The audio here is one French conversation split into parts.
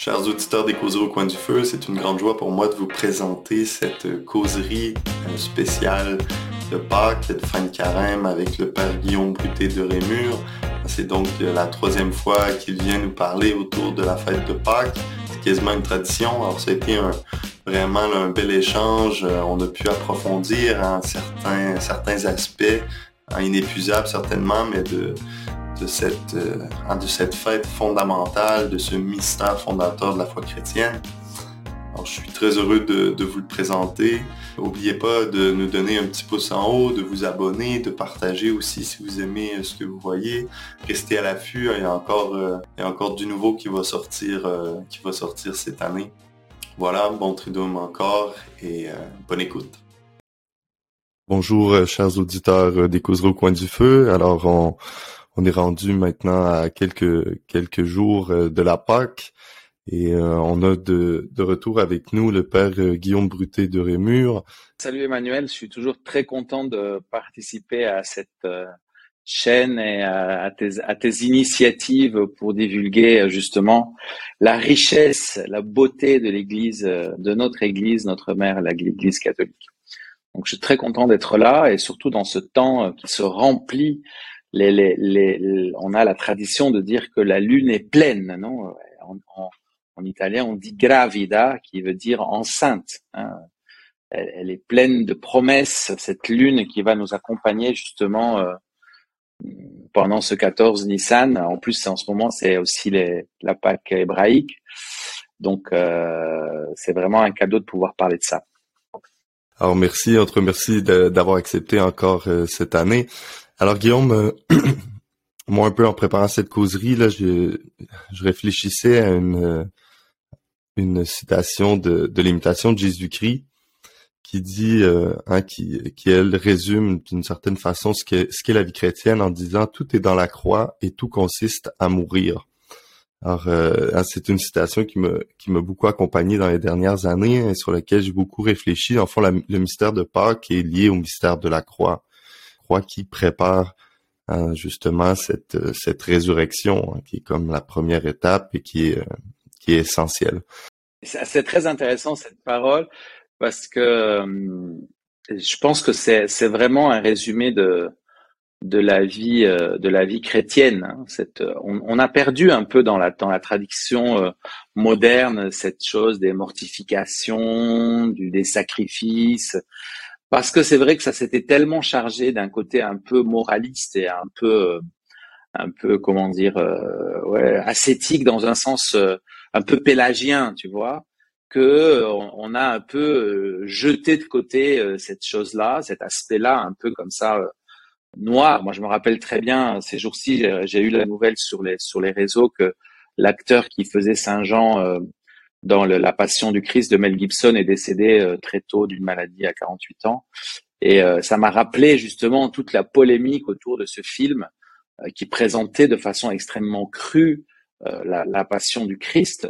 Chers auditeurs des causeries au coin du feu, c'est une grande joie pour moi de vous présenter cette causerie euh, spéciale de Pâques, de fin de carême avec le Père Guillaume Bruté de Rémur. C'est donc la troisième fois qu'il vient nous parler autour de la fête de Pâques. C'est quasiment une tradition. Alors ça a été vraiment un bel échange. Euh, on a pu approfondir en certains, certains aspects, inépuisables certainement, mais de, de cette, euh, de cette fête fondamentale, de ce mystère fondateur de la foi chrétienne. Alors, je suis très heureux de, vous le présenter. N'oubliez pas de nous donner un petit pouce en haut, de vous abonner, de partager aussi si vous aimez euh, ce que vous voyez. Restez à l'affût, il y a encore, euh, encore du nouveau qui va sortir, cette année. Voilà, bon triduum encore et bonne écoute. Bonjour, chers auditeurs des Causeries au coin du feu. Alors, on est rendu maintenant à quelques quelques jours euh, de la Pâque et euh, on a de, de, retour avec nous le père euh, Guillaume Bruté de Rémur. Salut Emmanuel, je suis toujours très content de participer à cette chaîne et à, tes, à tes initiatives pour divulguer justement la richesse, la beauté de l'Église, de notre Église, notre mère, l'Église catholique. Donc je suis très content d'être là et surtout dans ce temps qui se remplit on a la tradition de dire que la lune est pleine, non? En, en, italien, on dit gravida, qui veut dire enceinte. Hein. Elle, est pleine de promesses, cette lune qui va nous accompagner justement euh, pendant ce 14 Nissan. En plus, en ce moment, c'est aussi la Pâque hébraïque. Donc, euh, c'est vraiment un cadeau de pouvoir parler de ça. Alors merci, entre merci d'avoir accepté encore euh, cette année. Alors Guillaume, euh, moi un peu en préparant cette causerie, là, je, réfléchissais à une, euh, citation de, l'imitation de Jésus-Christ qui dit, euh, hein, qui, résume d'une certaine façon ce qu'est ce qu'est la vie chrétienne en disant tout est dans la croix et tout consiste à mourir. Alors, hein, c'est une citation qui me qui m'a beaucoup accompagné dans les dernières années et sur laquelle j'ai beaucoup réfléchi. En fond, le mystère de Pâques est lié au mystère de la croix qui prépare hein, justement cette, euh, cette résurrection, hein, qui est comme la première étape et qui est, euh, qui est essentielle. C'est très intéressant cette parole parce que euh, je pense que c'est vraiment un résumé de, de la vie de la vie chrétienne. Hein. Cette, on, a perdu un peu dans la dans la tradition moderne cette chose des mortifications, des sacrifices, parce que c'est vrai que ça s'était tellement chargé d'un côté un peu moraliste et un peu, euh, un peu comment dire, euh, ouais, ascétique dans un sens euh, un peu pélagien, tu vois, que on a un peu jeté de côté cette chose-là, cet aspect-là, un peu comme ça noir. Moi, je me rappelle très bien ces jours-ci, j'ai eu la nouvelle sur les sur les réseaux que l'acteur qui faisait Saint Jean dans La Passion du Christ de Mel Gibson est décédé euh, très tôt d'une maladie à 48 ans. Et euh, ça m'a rappelé justement toute la polémique autour de ce film euh, qui présentait de façon extrêmement crue la, la, Passion du Christ,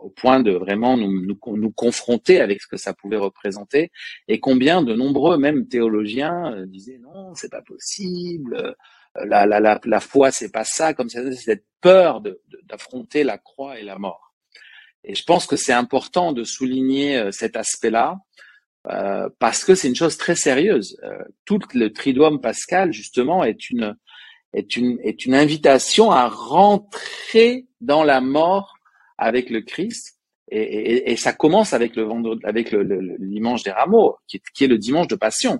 au point de vraiment nous, nous, nous, confronter avec ce que ça pouvait représenter, et combien de nombreux même théologiens disaient non, c'est pas possible, la, la, la, la foi c'est pas ça, comme ça, cette peur d'affronter la croix et la mort. Et je pense que c'est important de souligner euh, cet aspect-là euh, parce que c'est une chose très sérieuse. Euh, tout le triduum pascal, justement, est une, est, une, est une invitation à rentrer dans la mort avec le Christ. Et, et, et ça commence avec le, vendredi, avec le, le, dimanche des rameaux, qui est, qui est, le dimanche de passion.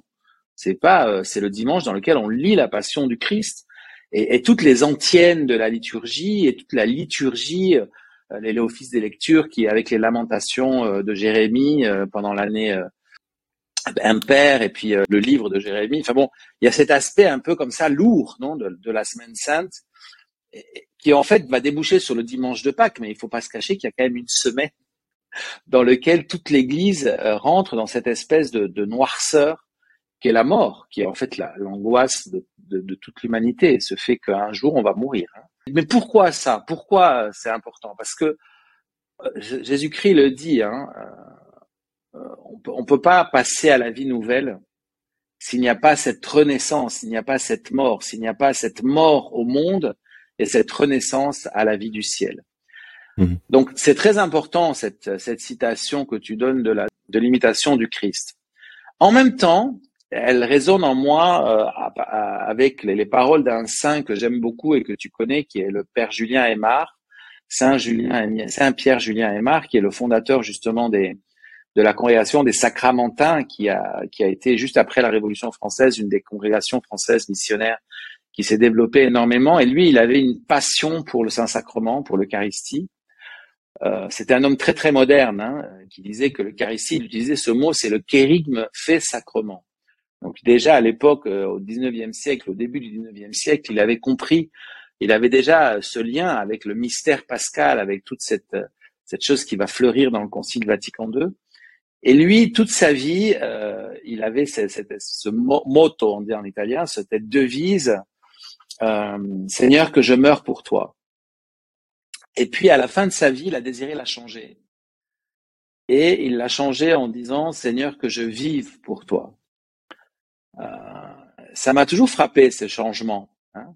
C'est pas, euh, c'est le dimanche dans lequel on lit la passion du Christ. Et, et toutes les antiennes de la liturgie et toute la liturgie euh, les offices des lectures qui, avec les lamentations euh, de Jérémie euh, pendant l'année impair et puis le livre de Jérémie. Enfin bon, il y a cet aspect un peu comme ça lourd, non, de, la semaine sainte, qui en fait va déboucher sur le dimanche de Pâques, mais il faut pas se cacher qu'il y a quand même une semaine dans lequel toute l'Église rentre dans cette espèce de, de noirceur qui est la mort, qui est en fait l'angoisse de, de, de, toute l'humanité, ce fait qu'un jour on va mourir. Hein. Mais pourquoi ça? Pourquoi c'est important? Parce que euh, Jésus-Christ le dit, hein, euh, on ne peut pas passer à la vie nouvelle s'il n'y a pas cette renaissance, s'il n'y a pas cette mort, s'il n'y a pas cette mort au monde et cette renaissance à la vie du ciel. Mhm. Donc c'est très important cette, cette citation que tu donnes de la de l'imitation du Christ. En même temps, elle résonne en moi euh, avec les, paroles d'un saint que j'aime beaucoup et que tu connais, qui est le Père Julien Aymar, Saint Julien, Saint Pierre Julien Aymar, qui est le fondateur justement des de la congrégation des Sacramentins, qui a qui a été juste après la Révolution française une des congrégations françaises missionnaires qui s'est développée énormément. Et lui, il avait une passion pour le Saint Sacrement, pour l'Eucharistie. Euh, c'était un homme très très moderne hein, qui disait que l'Eucharistie, il utilisait ce mot, c'est le kérigme fait sacrement. Donc déjà à l'époque, euh, au 19e siècle, au début du 19e siècle, il avait compris, il avait déjà ce lien avec le mystère pascal, avec toute cette, cette chose qui va fleurir dans le Concile Vatican II. Et lui, toute sa vie, euh, il avait ce, ce, motto, on dit en italien, cette devise, euh, Seigneur, que je meurs pour toi. Et puis à la fin de sa vie, il a désiré la changer. Et il l'a changé en disant, Seigneur, que je vive pour toi. Euh, ça m'a toujours frappé ce changement. Hein.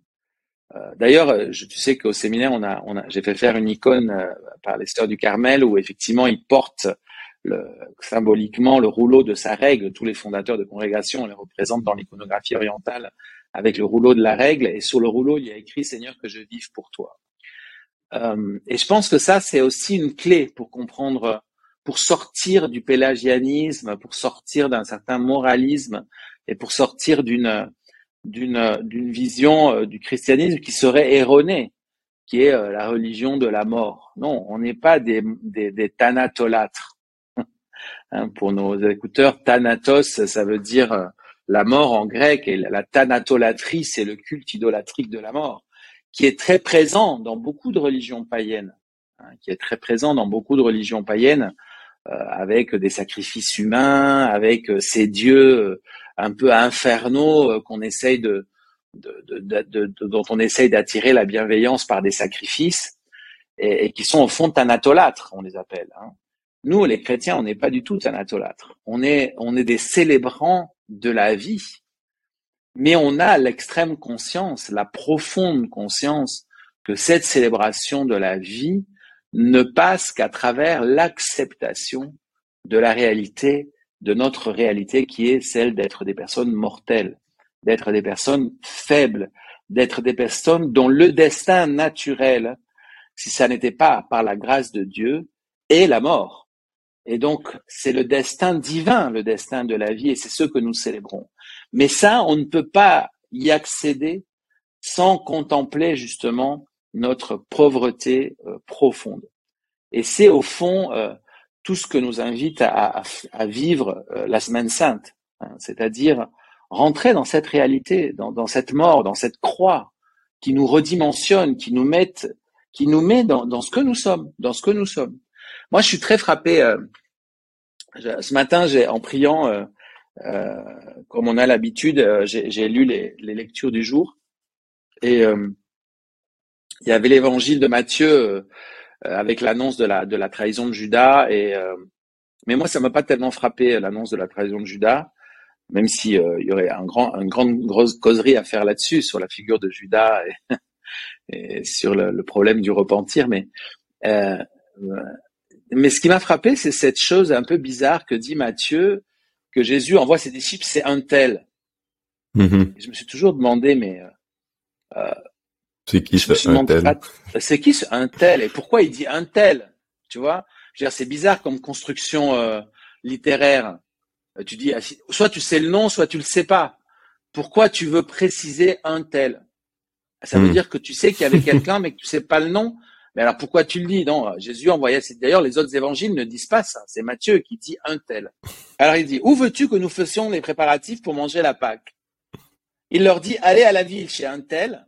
Euh, D'ailleurs, tu sais qu'au séminaire, on a, on a, j'ai fait faire une icône euh, par les sœurs du Carmel où effectivement il porte le, symboliquement le rouleau de sa règle. Tous les fondateurs de congrégation, on les représente dans l'iconographie orientale avec le rouleau de la règle. Et sur le rouleau, il y a écrit Seigneur que je vive pour toi. Euh, et je pense que ça, c'est aussi une clé pour comprendre, pour sortir du pélagianisme, pour sortir d'un certain moralisme et pour sortir d'une d'une d'une vision euh, du christianisme qui serait erronée, qui est euh, la religion de la mort. Non, on n'est pas des, des, des thanatolâtres. Hein, pour nos écouteurs, thanatos, ça veut dire la mort en grec, et la thanatolatrie, c'est le culte idolatrique de la mort qui est très présent dans beaucoup de religions païennes, hein, qui est très présent dans beaucoup de religions païennes, euh, avec des sacrifices humains, avec euh, ces dieux euh, un peu infernaux qu'on essaye de, de, de, dont on essaye d'attirer la bienveillance par des sacrifices, et, et qui sont au fond thanatolâtres, on les appelle. Hein. Nous, les chrétiens, on n'est pas du tout thanatolâtres. On est, on est des célébrants de la vie mais on a l'extrême conscience, la profonde conscience que cette célébration de la vie ne passe qu'à travers l'acceptation de la réalité, de notre réalité qui est celle d'être des personnes mortelles, d'être des personnes faibles, d'être des personnes dont le destin naturel, si ça n'était pas par la grâce de Dieu, est la mort. Et donc, c'est le destin divin, le destin de la vie, et c'est ce que nous célébrons. Mais ça, on ne peut pas y accéder sans contempler justement notre pauvreté euh, profonde. Et c'est au fond euh, tout ce que nous invite à, vivre euh, la semaine sainte, hein, c'est-à-dire rentrer dans cette réalité, dans, cette mort, dans cette croix qui nous redimensionne, qui nous met, qui nous met dans, dans, ce que nous sommes, dans ce que nous sommes. Moi, je suis très frappé. ce matin, j'ai en priant, euh, comme on a l'habitude, euh, j'ai lu les, les, lectures du jour et euh, il y avait l'évangile de Matthieu avec l'annonce de la, de la trahison de Judas. Et, mais moi, ça m'a pas tellement frappé l'annonce de la trahison de Judas, même si il y aurait un grand, une grande grosse causerie à faire là-dessus sur la figure de Judas et, et sur le, le, problème du repentir. Mais mais ce qui m'a frappé, c'est cette chose un peu bizarre que dit Matthieu que Jésus envoie ses disciples, c'est un tel. Mm-hmm. Je me suis toujours demandé, mais euh, euh c'est qui ce un tel C'est qui ce un tel et pourquoi il dit un tel Tu vois? C'est bizarre comme construction euh, littéraire. Euh, tu dis, ah, soit tu sais le nom, soit tu le sais pas. Pourquoi tu veux préciser un tel? Ça veut mm. dire que tu sais qu'il y avait quelqu'un, mais que tu sais pas le nom. Mais alors pourquoi tu le dis? Non, Jésus envoyait. D'ailleurs, les autres évangiles ne disent pas ça. C'est Matthieu qui dit un tel. Alors il dit Où veux-tu que nous fassions les préparatifs pour manger la Pâque? Il leur dit Allez à la ville chez un tel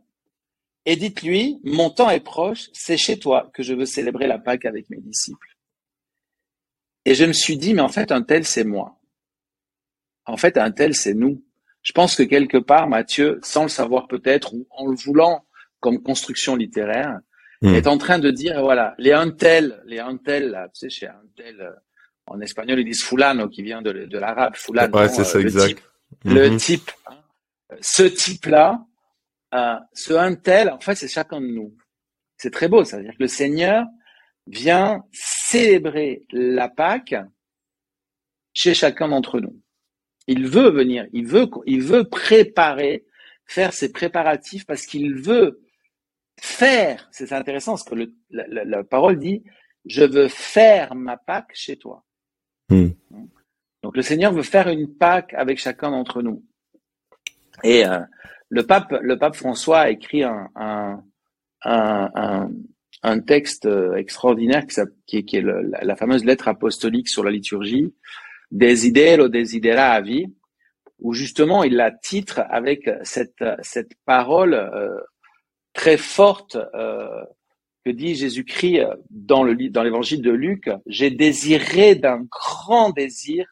et dites-lui Mon temps est proche. C'est chez toi que je veux célébrer la Pâque avec mes disciples. Et je me suis dit Mais en fait, un tel, c'est moi. En fait, un tel, c'est nous. Je pense que quelque part, Matthieu, sans le savoir peut-être, ou en le voulant comme construction littéraire, Hmm. est en train de dire, voilà, les Antel, les Antel, là, tu sais, chez Antel, euh, en espagnol, ils disent fulano, qui vient de, de l'arabe, fulano. Ouais, c'est ça, euh, exact. Le hmm. type, hein. ce type-là, euh, ce Antel, en fait, c'est chacun de nous. C'est très beau, ça veut dire que le Seigneur vient célébrer la Pâque chez chacun d'entre nous. Il veut venir, il veut, il veut préparer, faire ses préparatifs parce qu'il veut faire. C'est intéressant ce que le, la, parole dit. Je veux faire ma Pâque chez toi. Hmm. Donc le Seigneur veut faire une Pâque avec chacun d'entre nous. Et euh, le pape, le pape François a écrit un, un, texte euh, extraordinaire qui, est la, fameuse lettre apostolique sur la liturgie, Desidero desideravi, où justement il la titre avec cette, cette parole euh, très forte euh, que dit Jésus-Christ dans le dans l'évangile de Luc, j'ai désiré d'un grand désir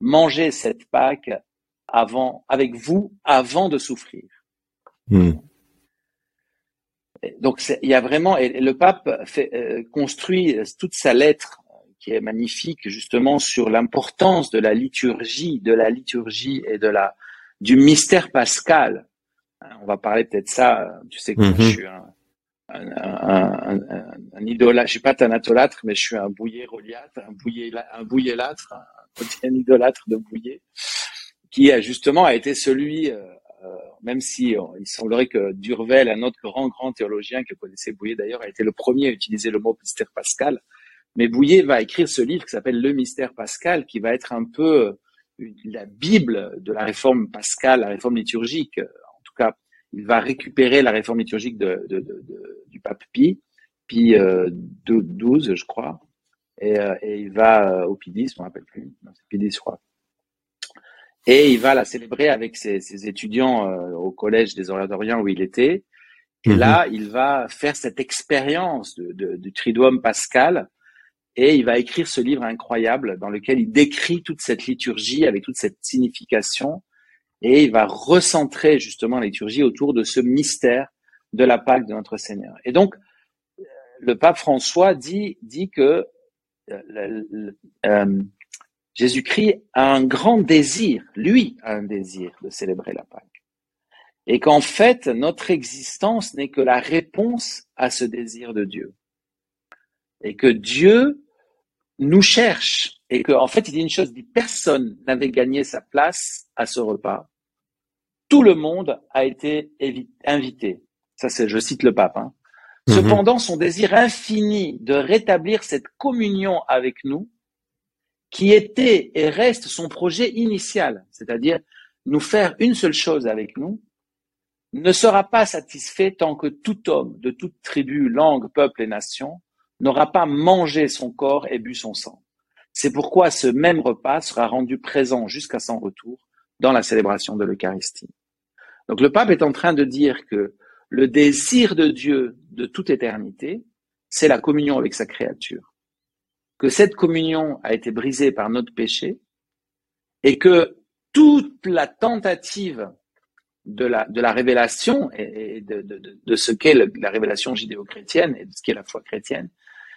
manger cette Pâque avant avec vous avant de souffrir. Hmm. Donc il y a vraiment et le pape fait, euh, construit toute sa lettre qui est magnifique justement sur l'importance de la liturgie, de la liturgie et de la du mystère pascal. On va parler peut-être ça. Tu sais que je mhm. suis un, un, un, un, idolâtre. Je suis pas thanatolâtre, mais je suis un bouillet reliate, un bouillet un bouillélâtre, un, un idolâtre de bouillet, qui justement a été celui euh, euh, même si euh, il semblerait que Durvel, un autre grand grand théologien que connaissait Bouillet d'ailleurs, a été le premier à utiliser le mot mystère pascal. Mais Bouillet va écrire ce livre qui s'appelle Le mystère pascal, qui va être un peu euh, la Bible de la réforme pascale, la réforme liturgique. En tout cas, il va récupérer la réforme liturgique de, de, de, du pape Pie, Pie euh, 12, je crois, et, il va au Pie 10, je ne me rappelle plus, Pie 10, je crois et il va la célébrer avec ses, ses étudiants euh, au collège des Orientariens où il était. Et mhm. là, il va faire cette expérience de, de, du Triduum pascal et il va écrire ce livre incroyable dans lequel il décrit toute cette liturgie avec toute cette signification et il va recentrer justement la liturgie autour de ce mystère de la Pâque de notre Seigneur. Et donc, le pape François dit, dit que euh, euh Jésus-Christ a un grand désir, lui a un désir de célébrer la Pâque. Et qu'en fait, notre existence n'est que la réponse à ce désir de Dieu. Et que Dieu nous cherche. Et qu'en en fait, il dit une chose, dit personne n'avait gagné sa place à ce repas. Tout le monde a été invité. Ça, c'est, je cite le pape. Hein. Mhm. Cependant, son désir infini de rétablir cette communion avec nous qui était et reste son projet initial, c'est-à-dire nous faire une seule chose avec nous, ne sera pas satisfait tant que tout homme de toute tribu, langue, peuple et nation n'aura pas mangé son corps et bu son sang. C'est pourquoi ce même repas sera rendu présent jusqu'à son retour dans la célébration de l'Eucharistie. Donc le pape est en train de dire que le désir de Dieu de toute éternité, c'est la communion avec sa créature que cette communion a été brisée par notre péché et que toute la tentative de la, de la révélation et de, de, de ce qu'est la révélation judéo-chrétienne et de ce qu'est la foi chrétienne,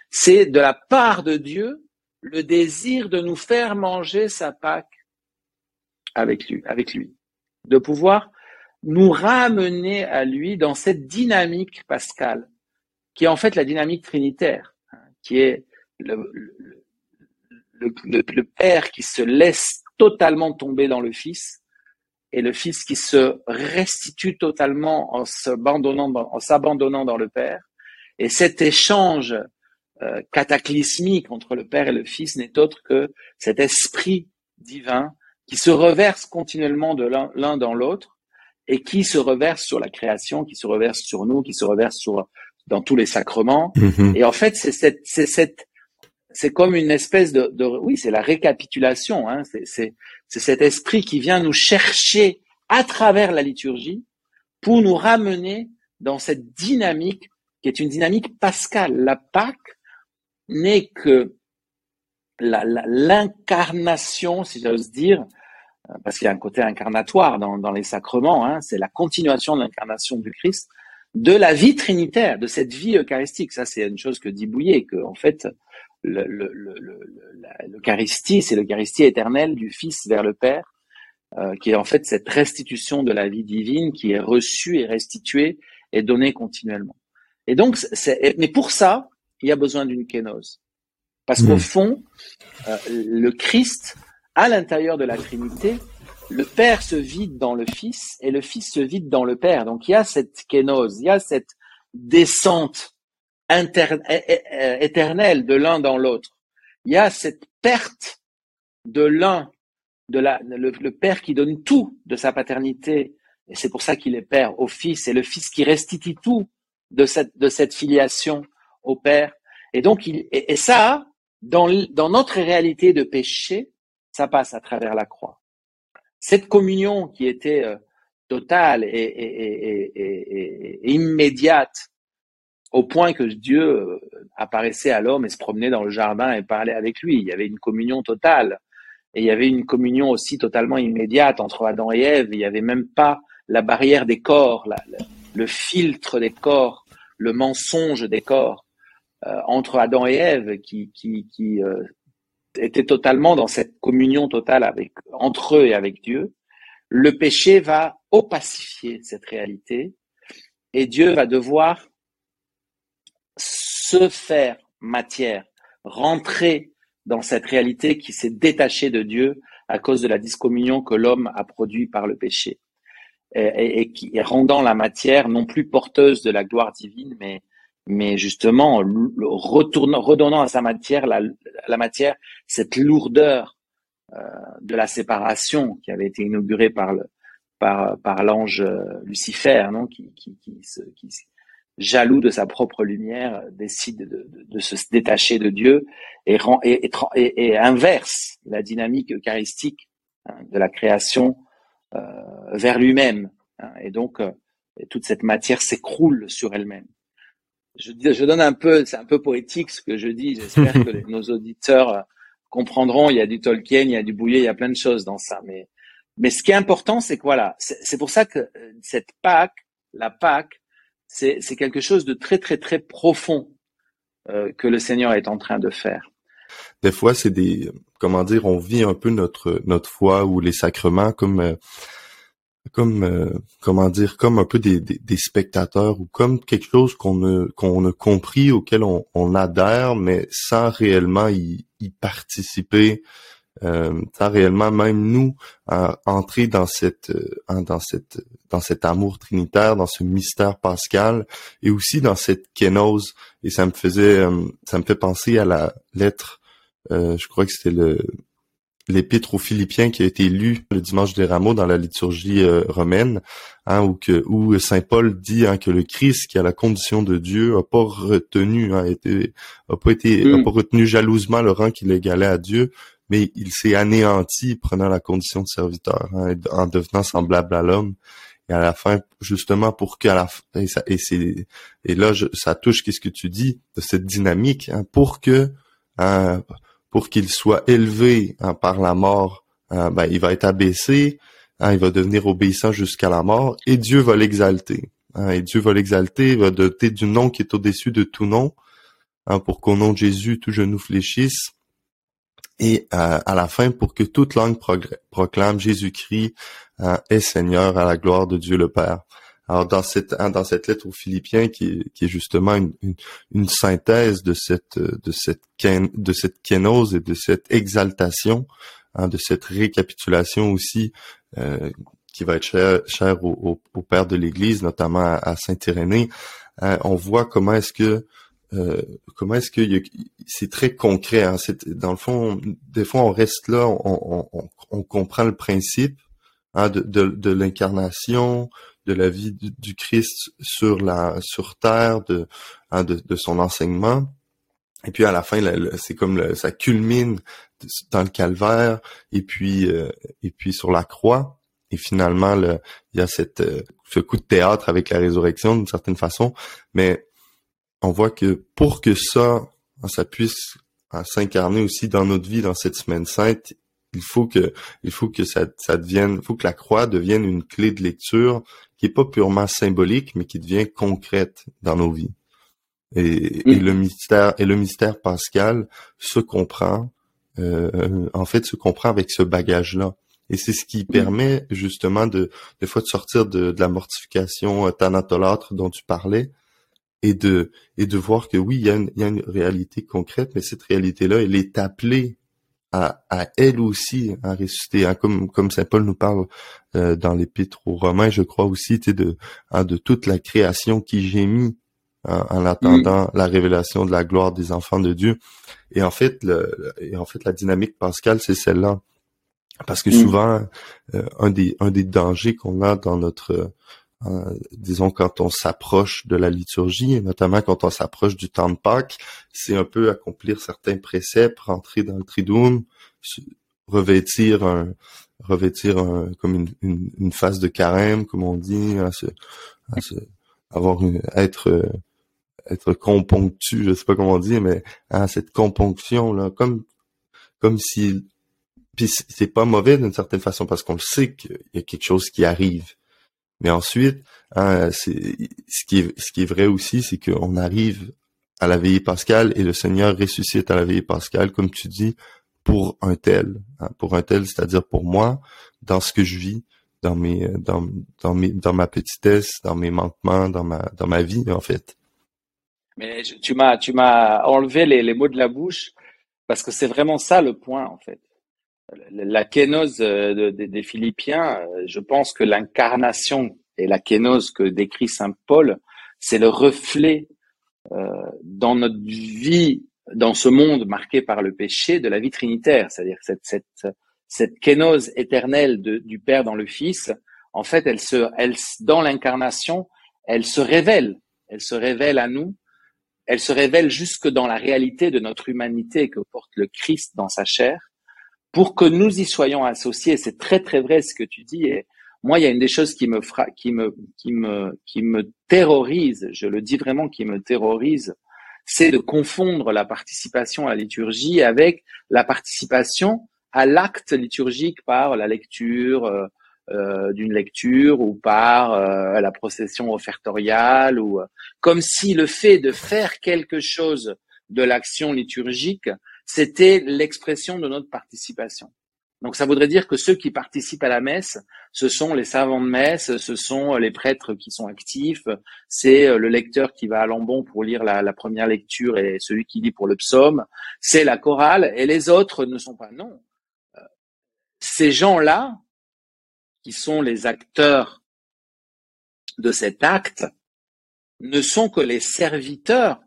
c'est de la part de Dieu le désir de nous faire manger sa Pâque avec lui, avec lui, de pouvoir nous ramener à lui dans cette dynamique pascale, qui est en fait la dynamique trinitaire, hein, qui est le, le, le, Père qui se laisse totalement tomber dans le Fils et le Fils qui se restitue totalement en s'abandonnant dans, en s'abandonnant dans le Père. Et cet échange euh, cataclysmique entre le Père et le Fils n'est autre que cet esprit divin qui se reverse continuellement de l'un dans l'autre et qui se reverse sur la création, qui se reverse sur nous, qui se reverse sur dans tous les sacrements. Mm-hmm. Et en fait, c'est cette, c'est cette c'est comme une espèce de, oui, c'est la récapitulation. Hein, c'est cet esprit qui vient nous chercher à travers la liturgie pour nous ramener dans cette dynamique qui est une dynamique pascale. La Pâque n'est que l'incarnation, si j'ose dire, parce qu'il y a un côté incarnatoire dans, dans les sacrements, hein, c'est la continuation de l'incarnation du Christ, de la vie trinitaire, de cette vie eucharistique. Ça, c'est une chose que dit Bouillet, que en fait, l'Eucharistie, c'est l'Eucharistie éternelle du Fils vers le Père, euh, qui est en fait cette restitution de la vie divine qui est reçue et restituée et donnée continuellement. Et donc, mais pour ça, il y a besoin d'une kénose. Parce qu'au hmm. fond, euh, le Christ, à l'intérieur de la Trinité, le Père se vide dans le Fils et le Fils se vide dans le Père. Donc il y a cette kénose, il y a cette descente éternelle de l'un dans l'autre. Il y a cette perte de l'un, de la, le, Père qui donne tout de sa paternité, et c'est pour ça qu'il est Père au Fils, et le Fils qui restitue tout de cette, de cette filiation au Père. Et donc, il, et, ça, dans, dans notre réalité de péché, ça passe à travers la croix. Cette communion qui était euh, totale et, immédiate, au point que Dieu euh, apparaissait à l'homme et se promenait dans le jardin et parlait avec lui. Il y avait une communion totale. Et il y avait une communion aussi totalement immédiate entre Adam et Ève. Il n'y avait même pas la barrière des corps, le filtre des corps, le mensonge des corps euh, entre Adam et Ève qui, qui, euh, était totalement dans cette communion totale avec, entre eux et avec Dieu. Le péché va opacifier cette réalité et Dieu va devoir se faire matière, rentrer dans cette réalité qui s'est détachée de Dieu à cause de la discommunion que l'homme a produit par le péché. Et, qui rendant la matière non plus porteuse de la gloire divine, mais, justement retournant, redonnant à sa matière la, matière cette lourdeur euh, de la séparation qui avait été inaugurée par l'ange euh, Lucifer, non, qui, qui, jaloux de sa propre lumière, décide de, se détacher de Dieu et, rend, et, inverse la dynamique eucharistique hein, de la création euh, vers lui-même. Hein. et donc, euh, toute cette matière s'écroule sur elle-même. Je, je donne un peu, c'est un peu poétique ce que je dis. J'espère que nos auditeurs euh, comprendront. Il y a du Tolkien, il y a du Bouillet, il y a plein de choses dans ça. Mais, mais ce qui est important, c'est que voilà, c'est pour ça que cette Pâque, la Pâque, c'est quelque chose de très très très profond euh, que le Seigneur est en train de faire. Des fois, c'est des comment dire, on vit un peu notre notre foi ou les sacrements comme euh, comme euh, comment dire, comme un peu des, des, spectateurs ou comme quelque chose qu'on a qu'on a compris auquel on, on adhère, mais sans réellement y, y participer euh, réellement même nous entrer dans cette euh, dans cette dans cet amour trinitaire, dans ce mystère pascal et aussi dans cette kénose et ça me faisait euh, ça me fait penser à la lettre euh, je crois que c'était le l'épître aux Philippiens qui a été lu le dimanche des Rameaux dans la liturgie romaine, hein, où que où saint Paul dit hein, que le Christ, qui a la condition de Dieu, a pas retenu, hein, été, a pas été, a mm. pas retenu jalousement le rang qu'il égalait à Dieu, mais il s'est anéanti prenant la condition de serviteur, hein, en devenant semblable à l'homme. Et à la fin, justement, pour qu'à la fin, et, ça, là, ça touche qu'est-ce que tu dis de cette dynamique, hein, pour que, hein, pour qu'il soit élevé par la mort, ben, il va être abaissé, il va devenir obéissant jusqu'à la mort, et Dieu va l'exalter. et Dieu va l'exalter, il va doter du nom qui est au-dessus de tout nom, pour qu'au nom de Jésus, tout genou fléchisse et euh, à la fin pour que toute langue proclame Jésus-Christ euh, est Seigneur à la gloire de Dieu le Père. Alors dans cette hein, dans cette lettre aux Philippiens qui, qui est justement une, une, synthèse de cette de cette de cette kénose et de cette exaltation, hein, de cette récapitulation aussi euh, qui va être cher, cher au, Père de l'Église, notamment à, à Saint Irénée. Hein, on voit comment est-ce que euh, comment est-ce que c'est très concret. Hein? dans le fond, des fois on reste là, on, on, on comprend le principe hein, de, de, de l'incarnation, de la vie du, Christ sur la sur terre, de, hein, de, de son enseignement. Et puis à la fin, c'est comme ça culmine dans le calvaire, et puis euh, et puis sur la croix. Et finalement, il y a cette euh, ce coup de théâtre avec la résurrection d'une certaine façon, mais on voit que pour que ça, ça puisse s'incarner aussi dans notre vie dans cette semaine sainte, il faut que, il faut que ça, ça devienne, il faut que la croix devienne une clé de lecture qui est pas purement symbolique, mais qui devient concrète dans nos vies. Et, le mystère, et le mystère pascal se comprend, euh, en fait, se comprend avec ce bagage-là. Et c'est ce qui permet justement de, des fois, de sortir de, de la mortification thanatolâtre dont tu parlais, et de et de voir que oui, il y a une, il y a une réalité concrète, mais cette réalité-là, elle est appelée à, à elle aussi à ressusciter, hein, comme comme saint Paul nous parle euh, dans l'Épître aux Romains, je crois aussi, de hein, de toute la création qui gémit hein, en attendant mm. la révélation de la gloire des enfants de Dieu. Et en fait, le, et en fait, la dynamique pascale, c'est celle-là. Parce que mm. souvent, euh, un des un des dangers qu'on a dans notre euh, disons quand on s'approche de la liturgie, et notamment quand on s'approche du temps de Pâques, c'est un peu accomplir certains préceptes, rentrer dans le triduum, revêtir un revêtir un, comme une, une, une, phase de carême, comme on dit, se, à se, avoir une, être être componctu, je sais pas comment dire, mais hein, cette componction là, comme comme si puis c'est pas mauvais d'une certaine façon parce qu'on le sait qu'il y a quelque chose qui arrive. Mais ensuite, hein, c'est, ce, qui est, ce qui est vrai aussi, c'est qu'on arrive à la veillée pascale et le Seigneur ressuscite à la veillée pascale, comme tu dis, pour un tel. Hein, pour un tel, c'est-à-dire pour moi, dans ce que je vis, dans mes, dans, dans mes, dans ma petitesse, dans mes manquements, dans ma, dans ma vie, en fait. Mais tu m'as, tu m'as enlevé les, les mots de la bouche parce que c'est vraiment ça le point, en fait la kénose euh, des Philippiens, euh, je pense que l'incarnation et la kénose que décrit saint Paul, c'est le reflet euh, dans notre vie, dans ce monde marqué par le péché, de la vie trinitaire, c'est-à-dire cette, cette, kénose éternelle du Père dans le Fils. En fait, elle se, elle, dans l'incarnation, elle se révèle, elle se révèle à nous, elle se révèle jusque dans la réalité de notre humanité que porte le Christ dans sa chair pour que nous y soyons associés. C'est très très vrai ce que tu dis. Et moi, il y a une des choses qui me fra... qui me qui me qui me terrorise. Je le dis vraiment, qui me terrorise, c'est de confondre la participation à la liturgie avec la participation à l'acte liturgique par la lecture euh, euh d'une lecture ou par euh, la procession offertoriale ou euh, comme si le fait de faire quelque chose de l'action liturgique c'était l'expression de notre participation. Donc ça voudrait dire que ceux qui participent à la messe, ce sont les savants de messe, ce sont les prêtres qui sont actifs, c'est euh, le lecteur qui va à l'ambon pour lire la, première lecture et celui qui lit pour le psaume, c'est la chorale et les autres ne sont pas. Non. Euh, ces gens-là, qui sont les acteurs de cet acte, ne sont que les serviteurs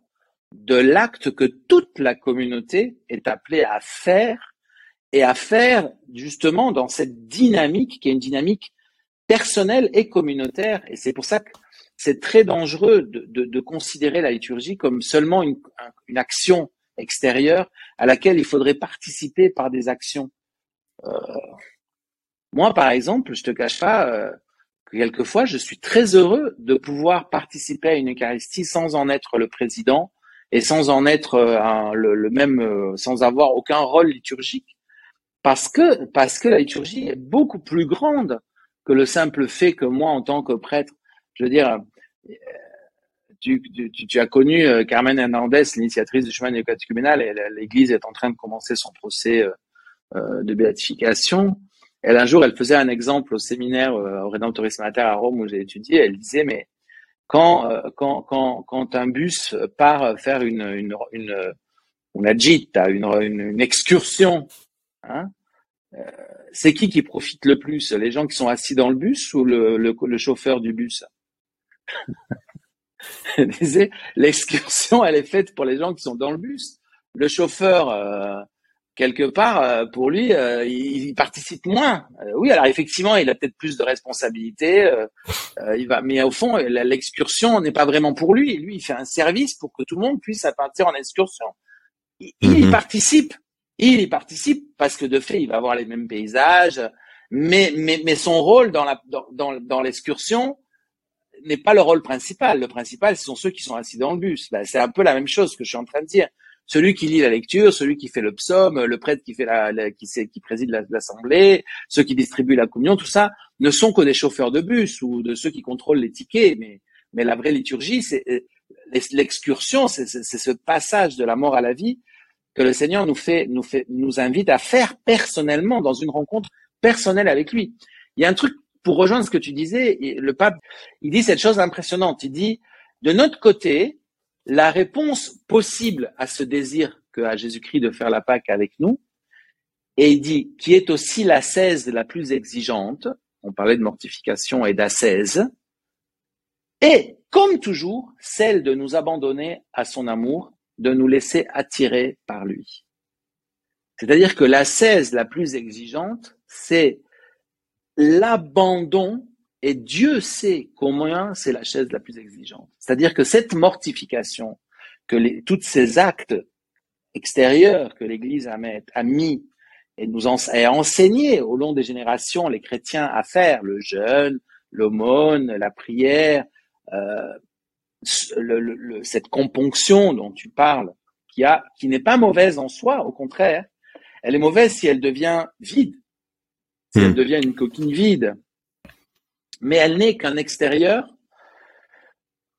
de l'acte que toute la communauté est appelée à faire et à faire justement dans cette dynamique qui est une dynamique personnelle et communautaire. Et c'est pour ça que c'est très dangereux de, considérer la liturgie comme seulement une, action extérieure à laquelle il faudrait participer par des actions. Euh, moi, par exemple, je te cache pas euh, que quelquefois, je suis très heureux de pouvoir participer à une Eucharistie sans en être le président, et sans en être euh, le, même, euh, sans avoir aucun rôle liturgique, parce que parce que la liturgie est beaucoup plus grande que le simple fait que moi, en tant que prêtre, je veux dire, euh, tu, as connu Carmen Hernandez, l'initiatrice du chemin catéchuménal, et l'Église est en train de commencer son procès de béatification. Elle, un jour, elle faisait un exemple au séminaire au Redemptoris Mater à Rome où j'ai étudié. Elle disait, mais quand, euh, quand, quand, quand un bus part faire une, une, une, une gita, une, une, excursion, hein, euh, c'est qui qui profite le plus? Les gens qui sont assis dans le bus ou le, le, le chauffeur du bus? L'excursion, elle est faite pour les gens qui sont dans le bus. Le chauffeur, euh, quelque part, euh, pour lui, euh, il, participe moins. Euh, oui, alors effectivement, il a peut-être plus de responsabilités. il va, mais au fond, l'excursion n'est pas vraiment pour lui. Lui, il fait un service pour que tout le monde puisse partir en excursion. Il, y mhm. participe. Il y participe parce que de fait, il va voir les mêmes paysages. Mais, mais, mais son rôle dans la dans, dans, l'excursion n'est pas le rôle principal. Le principal, ce sont ceux qui sont assis dans le bus. Ben, c'est un peu la même chose que je suis en train de dire celui qui lit la lecture, celui qui fait le psaume, le prêtre qui fait la, qui, qui préside l'assemblée, ceux qui distribuent la communion, tout ça ne sont que des chauffeurs de bus ou de ceux qui contrôlent les tickets. Mais, mais la vraie liturgie, c'est euh, l'excursion, c'est ce passage de la mort à la vie que le Seigneur nous fait, nous fait, nous invite à faire personnellement dans une rencontre personnelle avec lui. Il y a un truc pour rejoindre ce que tu disais, le pape, il dit cette chose impressionnante. Il dit, de notre côté, la réponse possible à ce désir que a Jésus-Christ de faire la Pâque avec nous, et il dit, qui est aussi l'ascèse la plus exigeante, on parlait de mortification et d'ascèse, et comme toujours, celle de nous abandonner à son amour, de nous laisser attirer par lui. C'est-à-dire que l'ascèse la plus exigeante, c'est l'abandon, et Dieu sait combien c'est la chaise la plus exigeante. C'est-à-dire que cette mortification, que les, tous ces actes extérieurs que l'Église a, a mis et nous a enseigné au long des générations les chrétiens à faire, le jeûne, l'aumône, la prière, euh, le, cette componction dont tu parles, qui, a, qui n'est pas mauvaise en soi, au contraire, elle est mauvaise si elle devient vide, si elle hmm. devient une coquille vide. Mais elle n'est qu'un extérieur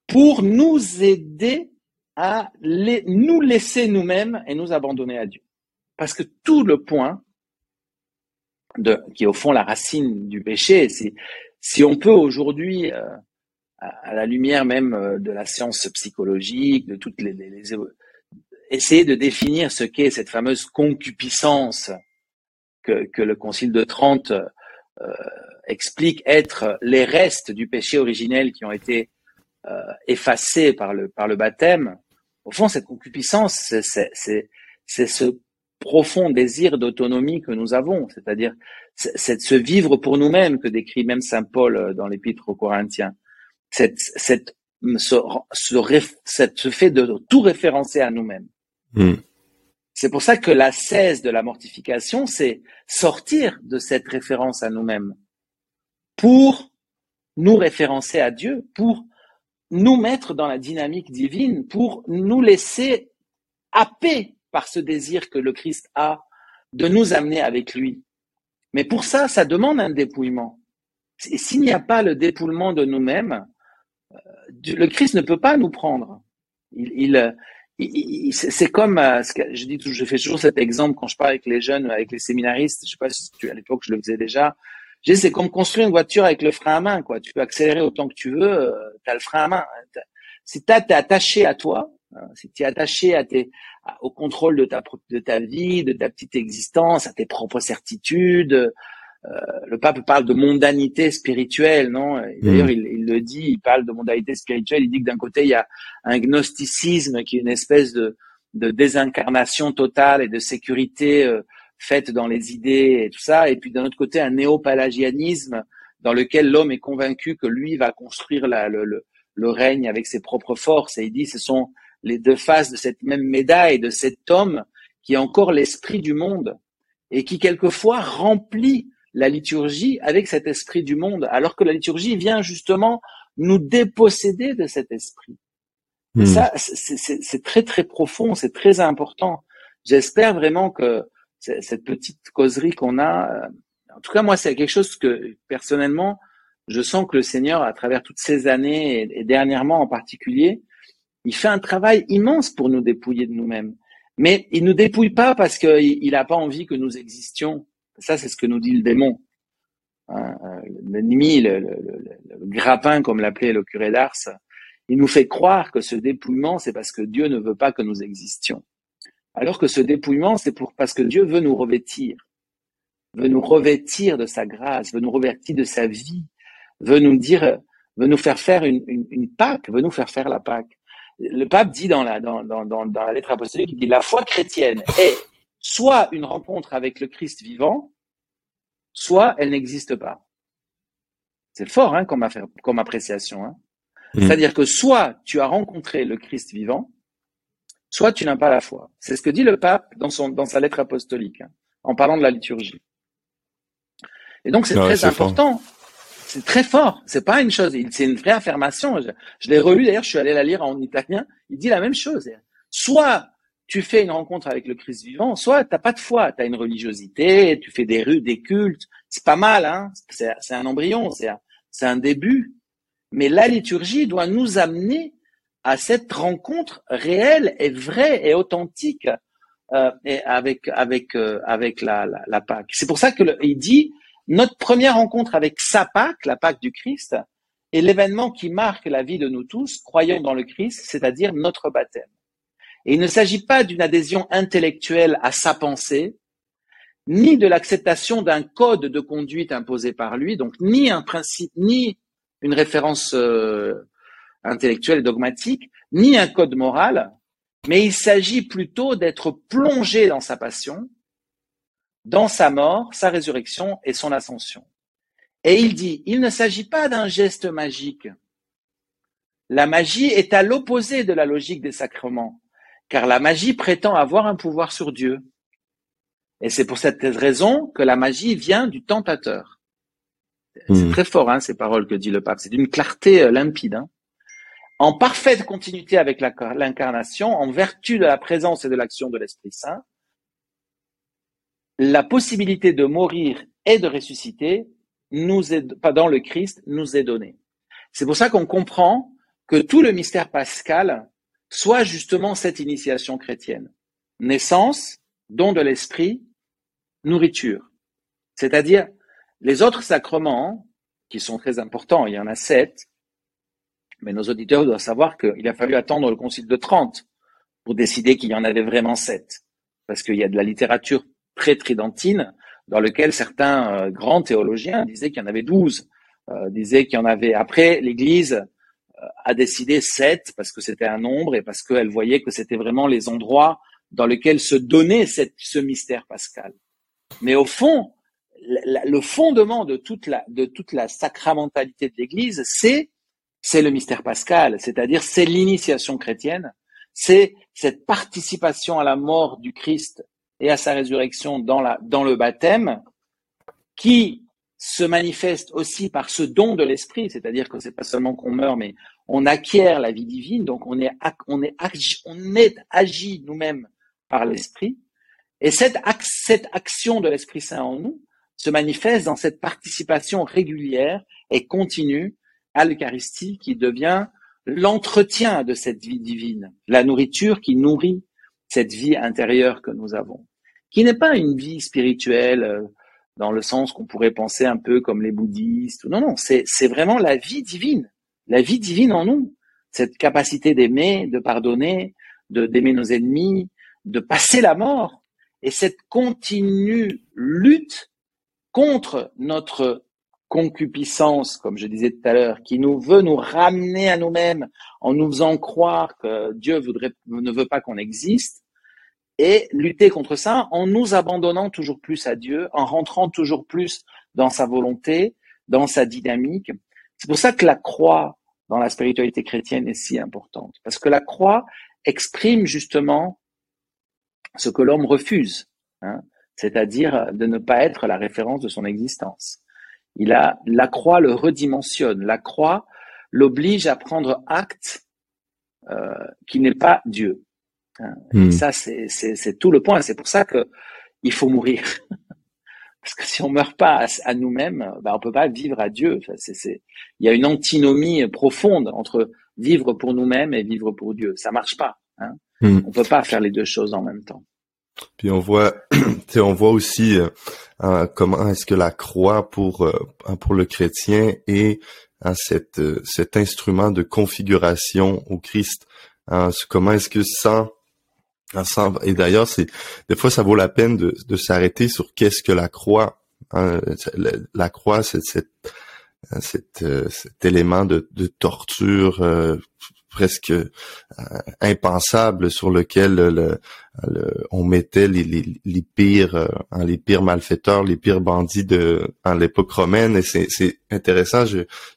pour nous aider à nous laisser nous-mêmes et nous abandonner à Dieu. Parce que tout le point, qui est au fond la racine du péché, si on peut aujourd'hui, euh, à, la lumière même euh, de la science psychologique, de toutes les, essayer de définir ce qu'est cette fameuse concupiscence que, que le Concile de Trente euh, explique être les restes du péché originel qui ont été euh, effacés par le, par le baptême. Au fond, cette concupiscence, c'est ce profond désir d'autonomie que nous avons, c'est-à-dire c'est ce vivre pour nous-mêmes que décrit même saint Paul euh, dans l'épître aux Corinthiens. Cette, cette, ce, ce, ce fait de tout référencer à nous-mêmes. Hmm. C'est pour ça que la cesse de la mortification, c'est sortir de cette référence à nous-mêmes pour nous référencer à Dieu, pour nous mettre dans la dynamique divine, pour nous laisser happer par ce désir que le Christ a de nous amener avec lui. Mais pour ça, ça demande un dépouillement. S'il n'y a pas le dépouillement de nous-mêmes, euh, le Christ ne peut pas nous prendre. Il, c'est comme, euh, je dis, je fais toujours cet exemple quand je parle avec les jeunes, avec les séminaristes. Je sais pas si tu, à l'époque je le faisais déjà. C'est comme construire une voiture avec le frein à main, quoi. Tu peux accélérer autant que tu veux, euh, tu as le frein à main. Si tu es attaché à toi, hein, si tu es attaché à tes, au contrôle de ta, vie, de ta petite existence, à tes propres certitudes, le pape parle de mondanité spirituelle, non? D'ailleurs, mm. il, il, le dit, il parle de mondanité spirituelle. Il dit que d'un côté, il y a un gnosticisme qui est une espèce de, de désincarnation totale et de sécurité euh, faite dans les idées et tout ça. Et puis d'un autre côté, un néo-pelagianisme dans lequel l'homme est convaincu que lui va construire la, le, le, le, règne avec ses propres forces. Et il dit, ce sont les deux faces de cette même médaille, de cet homme qui est encore l'esprit du monde et qui quelquefois remplit la liturgie avec cet esprit du monde, alors que la liturgie vient justement nous déposséder de cet esprit. Hmm. Ça, c'est très très profond, c'est très important. J'espère vraiment que cette petite causerie qu'on a, euh, en tout cas moi c'est quelque chose que personnellement je sens que le Seigneur, à travers toutes ces années et, dernièrement en particulier, il fait un travail immense pour nous dépouiller de nous-mêmes. Mais il nous dépouille pas parce qu'il n'a pas envie que nous existions. Ça, c'est ce que nous dit le démon. Hein, euh, l'ennemi, le, le, le, grappin, comme l'appelait le curé d'Ars, il nous fait croire que ce dépouillement, c'est parce que Dieu ne veut pas que nous existions. Alors que ce dépouillement, c'est pour parce que Dieu veut nous revêtir, veut nous revêtir de sa grâce, veut nous revêtir de sa vie, veut nous dire, veut nous faire faire une, Pâque, veut nous faire faire la Pâque. Le pape dit dans la, la lettre apostolique, il dit la foi chrétienne est soit une rencontre avec le Christ vivant, soit elle n'existe pas. C'est fort hein, comme, comme appréciation. Hein. Mm. C'est-à-dire que soit tu as rencontré le Christ vivant, soit tu n'as pas la foi. C'est ce que dit le pape dans, son, dans sa lettre apostolique, hein, en parlant de la liturgie. Et donc c'est très important. C'est très fort. C'est pas une chose. C'est une vraie affirmation. Je, je l'ai relu d'ailleurs. Je suis allé la lire en italien. Il dit la même chose. Soit tu fais une rencontre avec le Christ vivant, soit t'as pas de foi, tu as une religiosité, tu fais des rues, des cultes, c'est pas mal, hein c'est, un embryon, c'est un, début. Mais la liturgie doit nous amener à cette rencontre réelle et vraie et authentique euh, avec euh, la, Pâque. C'est pour ça que il dit notre première rencontre avec sa Pâque, la Pâque du Christ, est l'événement qui marque la vie de nous tous, croyant dans le Christ, c'est-à-dire notre baptême. Et il ne s'agit pas d'une adhésion intellectuelle à sa pensée, ni de l'acceptation d'un code de conduite imposé par lui, donc ni un principe, ni une référence euh, intellectuelle et dogmatique, ni un code moral, mais il s'agit plutôt d'être plongé dans sa passion, dans sa mort, sa résurrection et son ascension. Et il dit, il ne s'agit pas d'un geste magique. La magie est à l'opposé de la logique des sacrements, car la magie prétend avoir un pouvoir sur Dieu. Et c'est pour cette raison que la magie vient du tentateur. C'est hmm. très fort, hein, ces paroles que dit le pape. C'est d'une clarté euh, limpide. Hein. En parfaite continuité avec l'incarnation, en vertu de la présence et de l'action de l'Esprit Saint, la possibilité de mourir et de ressusciter nous est, pas dans le Christ, nous est donnée. C'est pour ça qu'on comprend que tout le mystère pascal soit justement cette initiation chrétienne. Naissance, don de l'esprit, nourriture. C'est-à-dire, les autres sacrements, qui sont très importants, il y en a sept, mais nos auditeurs doivent savoir qu'il a fallu attendre le Concile de Trente pour décider qu'il y en avait vraiment sept. Parce qu'il y a de la littérature pré-tridentine dans lequel certains euh, grands théologiens disaient qu'il y en avait douze, euh, disaient qu'il y en avait. Après, l'Église a décidé sept parce que c'était un nombre et parce qu'elle voyait que c'était vraiment les endroits dans lesquels se donnait cette, ce mystère pascal. Mais au fond, le fondement de toute la, de toute la sacramentalité de l'Église, c'est, c'est le mystère pascal, c'est-à-dire c'est l'initiation chrétienne, c'est cette participation à la mort du Christ et à sa résurrection dans, la, dans le baptême, qui se manifeste aussi par ce don de l'esprit, c'est-à-dire que c'est pas seulement qu'on meurt, mais on acquiert la vie divine, donc on est, on est, on est agi nous-mêmes par l'esprit. Et cette, cette action de l'Esprit Saint en nous se manifeste dans cette participation régulière et continue à l'Eucharistie qui devient l'entretien de cette vie divine, la nourriture qui nourrit cette vie intérieure que nous avons, qui n'est pas une vie spirituelle euh, dans le sens qu'on pourrait penser un peu comme les bouddhistes. Non, non, c'est vraiment la vie divine, la vie divine en nous, cette capacité d'aimer, de pardonner, de d'aimer nos ennemis, de passer la mort, et cette continue lutte contre notre concupiscence, comme je disais tout à l'heure, qui nous veut nous ramener à nous-mêmes en nous faisant croire que Dieu ne veut pas qu'on existe, et lutter contre ça en nous abandonnant toujours plus à Dieu, en rentrant toujours plus dans sa volonté, dans sa dynamique. C'est pour ça que la croix dans la spiritualité chrétienne est si importante, parce que la croix exprime justement ce que l'homme refuse, hein, c'est-à-dire de ne pas être la référence de son existence. Il a, la croix le redimensionne. La croix l'oblige à prendre acte euh, qui n'est pas Dieu. Hein. Et ça, c'est tout le point. C'est pour ça que il faut mourir. Parce que si on meurt pas à, nous-mêmes, ben on peut pas vivre à Dieu. Il y a une antinomie profonde entre vivre pour nous-mêmes et vivre pour Dieu. Ça marche pas. Hein. Hmm. On peut pas faire les deux choses en même temps. Puis on voit, on voit aussi euh, euh, comment est-ce que la croix pour euh, pour le chrétien est hein, cette, cet instrument de configuration au Christ. Hein, comment est-ce que sans, et d'ailleurs c'est des fois ça vaut la peine de, de s'arrêter sur qu'est-ce que la croix. Hein, la, croix c'est cette, cet, élément de, de torture presque euh, impensable sur lequel le, on mettait les, les, les pires euh, les pires malfaiteurs, les pires bandits de en l'époque romaine. Et c'est intéressant.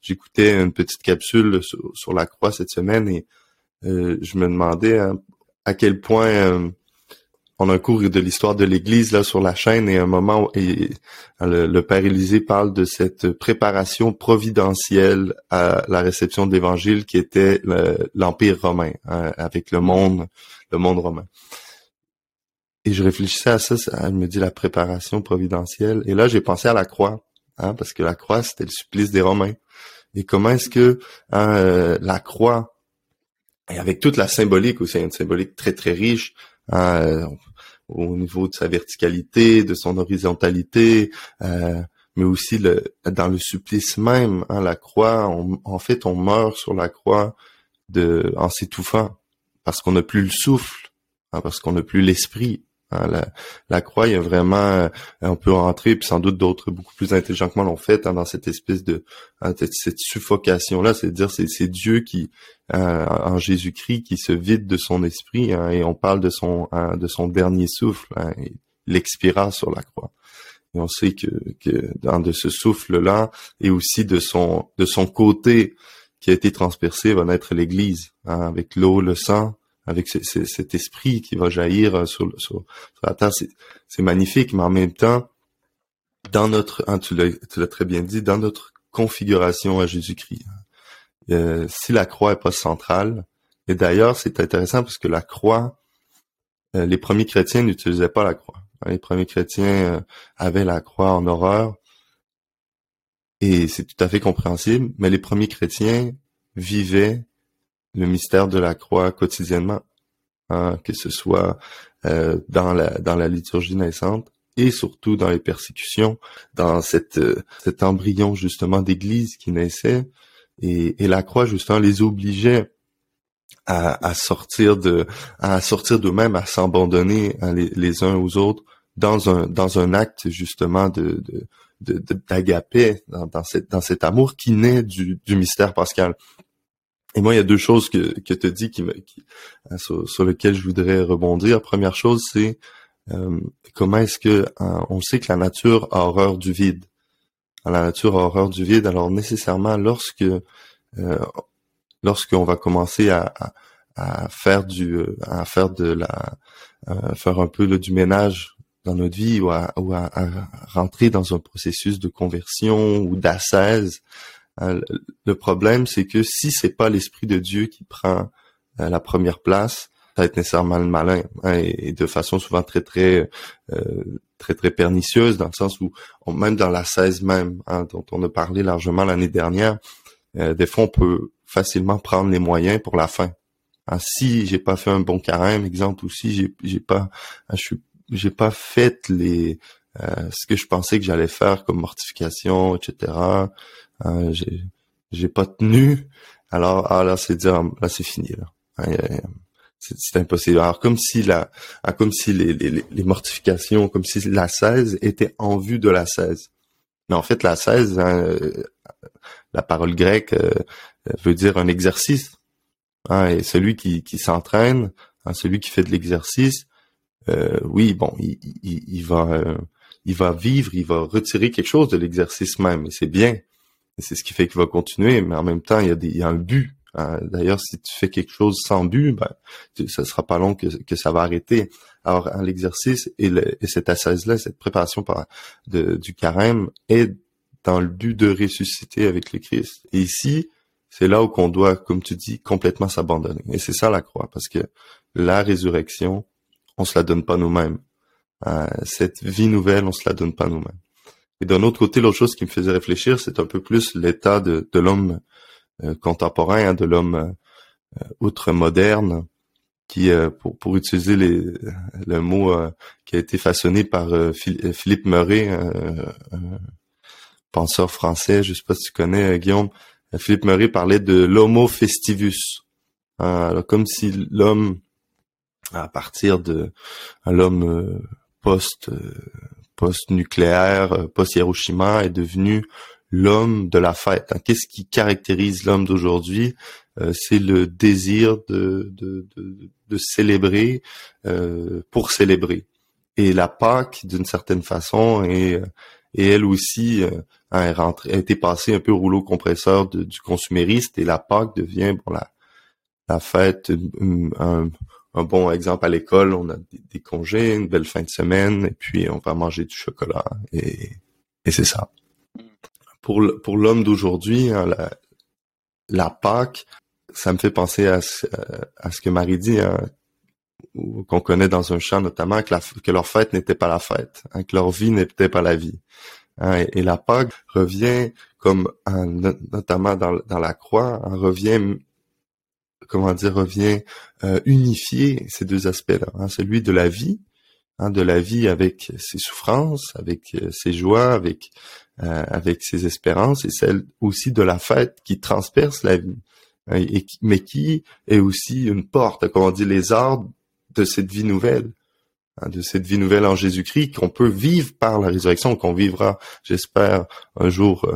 J'écoutais une petite capsule sur, la croix cette semaine et euh, je me demandais hein, à quel point on a un cours de l'histoire de l'Église là sur la chaîne et un moment où le, père Élisée parle de cette préparation providentielle à la réception de l'Évangile qui était l'Empire romain hein, avec le monde, le monde romain. Et je réfléchissais à ça, elle me dit la préparation providentielle. Et là, j'ai pensé à la croix, hein, parce que la croix, c'était le supplice des Romains. Et comment est-ce que hein, euh, la croix, et avec toute la symbolique aussi, une symbolique très très riche, hein, au niveau de sa verticalité, de son horizontalité, euh, mais aussi dans le supplice même, hein, la croix, en fait, on meurt sur la croix en s'étouffant, parce qu'on n'a plus le souffle, hein, parce qu'on n'a plus l'esprit. Hein, la, croix, il y a vraiment, euh, on peut rentrer, puis sans doute d'autres beaucoup plus intelligents que moi l'ont fait dans cette espèce de cette suffocation là, c'est dire c'est c'est Dieu qui euh, en Jésus-Christ qui se vide de son esprit et on parle de son de son dernier souffle, il expira sur la croix. Et on sait que, que de ce souffle-là, et aussi de son de son côté qui a été transpercé, va naître l'Église, hein, avec l'eau, le sang, avec cet esprit qui va jaillir euh, sur, la terre. C'est magnifique, mais en même temps, dans notre, hein, tu l'as très bien dit, dans notre configuration à Jésus-Christ, hein, euh, si la croix est pas centrale, et d'ailleurs c'est intéressant parce que la croix, euh, les premiers chrétiens n'utilisaient pas la croix. Les premiers chrétiens avaient la croix en horreur. Et c'est tout à fait compréhensible, mais les premiers chrétiens vivaient le mystère de la croix quotidiennement, hein, que ce soit euh, dans la liturgie naissante et surtout dans les persécutions, dans euh, cet embryon justement d'église qui naissait et, la croix justement les obligeait à, sortir de à sortir d'eux-mêmes, à s'abandonner hein, les, uns aux autres dans un acte justement de d'agapé dans cet amour qui naît du, du mystère pascal. Et moi, il y a deux choses que, que tu dit qui qui, hein, sur, sur, lesquelles je voudrais rebondir. Première chose, c'est euh, comment est-ce que hein, on sait que la nature a horreur du vide? La nature a horreur du vide. Alors nécessairement, lorsque euh, lorsqu'on va commencer à, à, faire du à faire de la faire un peu du ménage dans notre vie ou, à, ou à, rentrer dans un processus de conversion ou d'assaise. Euh, le problème, c'est que si c'est pas l'esprit de Dieu qui prend euh, la première place, ça va être nécessairement le malin hein, et, de façon souvent très très euh, très très pernicieuse dans le sens où même dans l'assaise même hein, dont on a parlé largement l'année dernière, des fois on peut facilement prendre les moyens pour la fin. Hein, si j'ai pas fait un bon carême, exemple, ou si j'ai pas, je suis j'ai pas fait les euh, ce que je pensais que j'allais faire comme mortification, etc. Euh, j'ai j'ai pas tenu. Alors ah là c'est dire là c'est fini là. Hein, c'est impossible. Alors comme si la ah, comme si les, les, mortifications, comme si la 16 était en vue de la 16. Mais en fait la 16 hein, euh, la parole grecque euh, veut dire un exercice. Hein, et celui qui, qui s'entraîne, hein, celui qui fait de l'exercice, euh, oui, bon, il, il, va, euh, il va vivre, il va retirer quelque chose de l'exercice même, et c'est bien. C'est ce qui fait qu'il va continuer, mais en même temps, il y a, il y a un but. Hein. D'ailleurs, si tu fais quelque chose sans but, ben, ça sera pas long que, ça va arrêter. Alors, hein, l'exercice et, le, et cette assise-là, cette préparation du carême est dans le but de ressusciter avec le Christ. Et ici, c'est là où qu'on doit, comme tu dis, complètement s'abandonner. Et c'est ça la croix, parce que la résurrection, on se la donne pas nous-mêmes. Euh, cette vie nouvelle, on se la donne pas nous-mêmes. Et d'un autre côté, l'autre chose qui me faisait réfléchir, c'est un peu plus l'état de, l'homme euh, contemporain, hein, de l'homme euh, outre moderne, qui, pour, pour utiliser les, le mot qui a été façonné par Philippe Murray, un penseur français, je sais pas si tu connais Guillaume, Philippe Murray parlait de l'homo festivus. Alors, comme si l'homme à partir de l'homme euh, post euh, post nucléaire, euh, post Hiroshima est devenu l'homme de la fête. Hein. Qu'est-ce qui caractérise l'homme d'aujourd'hui? C'est le désir de, de, de, de célébrer pour célébrer. Et la Pâque, d'une certaine façon, est, elle aussi a, rentré, a été passée un peu au rouleau compresseur du consumériste et la Pâque devient bon la la fête un bon exemple à l'école, on a des, congés, une belle fin de semaine, et puis on va manger du chocolat, et, et c'est ça. Pour, pour l'homme d'aujourd'hui, hein, la, la Pâque, ça me fait penser à ce, à ce que Marie dit, hein, qu'on connaît dans un chant notamment, que, la, que leur fête n'était pas la fête, hein, que leur vie n'était pas la vie. Hein, et, la Pâque revient comme notamment dans, dans la croix, revient comment dire, revient euh, unifier ces deux aspects-là, hein, celui de la vie, hein, de la vie avec ses souffrances, avec euh, ses joies, avec avec ses espérances et celle aussi de la fête qui transperce la vie, et, mais qui est aussi une porte, comme on dit, les arts de cette vie nouvelle, hein, de cette vie nouvelle en Jésus-Christ qu'on peut vivre par la résurrection, qu'on vivra, j'espère, un jour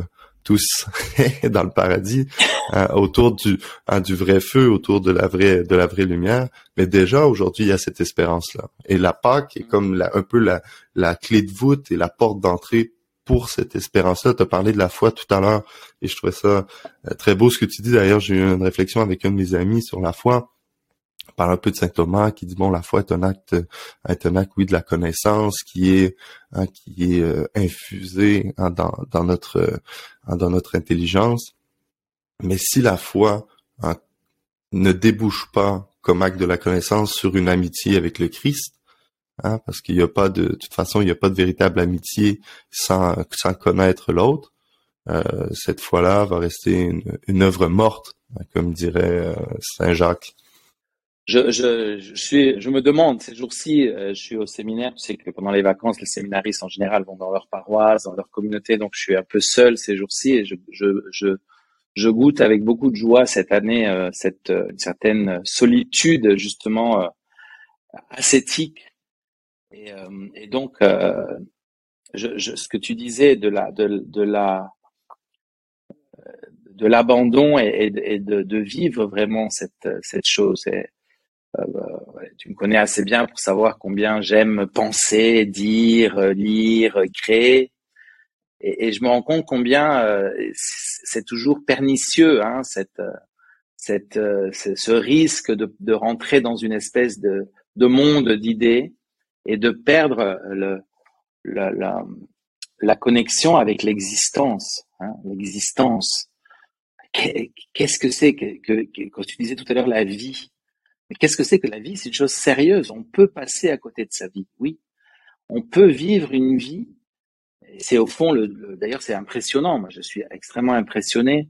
tous dans le paradis hein, autour du hein, du vrai feu autour de la vraie de la vraie lumière mais déjà aujourd'hui il y a cette espérance là et la Pâque est comme la, un peu la la clé de voûte et la porte d'entrée pour cette espérance-là. Tu as parlé de la foi tout à l'heure et je trouvais ça euh, très beau ce que tu dis. D'ailleurs, j'ai eu une réflexion avec un de mes amis sur la foi parle un peu de saint Thomas qui dit bon la foi est un acte est un acte oui de la connaissance qui est hein, qui est euh, infusé hein, dans, dans notre hein, dans notre intelligence. Mais si la foi hein, ne débouche pas comme acte de la connaissance sur une amitié avec le Christ hein, parce qu'il n'y a pas de, de toute façon il n'y a pas de véritable amitié sans sans connaître l'autre euh, cette foi-là va rester une, une œuvre morte comme dirait euh, saint Jacques je, je, je, suis, je me demande, ces jours-ci, euh, je suis au séminaire, tu sais que pendant les vacances, les séminaristes en général vont dans leur paroisse, dans leur communauté, donc je suis un peu seul ces jours-ci et je, je, je, je, goûte avec beaucoup de joie cette année euh, cette euh, une certaine solitude justement euh, ascétique. Et, et donc, je, je, ce que tu disais de la, de, de la, de l'abandon et, et, de, de, vivre vraiment cette, cette chose. Euh, tu me connais assez bien pour savoir combien j'aime penser, dire, lire, créer. Et, je me rends compte combien euh, c'est toujours pernicieux, hein, cette, cette, ce risque de, de, rentrer dans une espèce de, de monde d'idées et de perdre le, la, la, la connexion avec l'existence. Hein, l'existence. Qu'est-ce que c'est que, que, que, quand tu disais tout à l'heure la vie? Mais qu'est-ce que c'est que la vie? C'est une chose sérieuse. On peut passer à côté de sa vie, oui. On peut vivre une vie. C'est au fond, le, d'ailleurs, c'est impressionnant. Moi, je suis extrêmement impressionné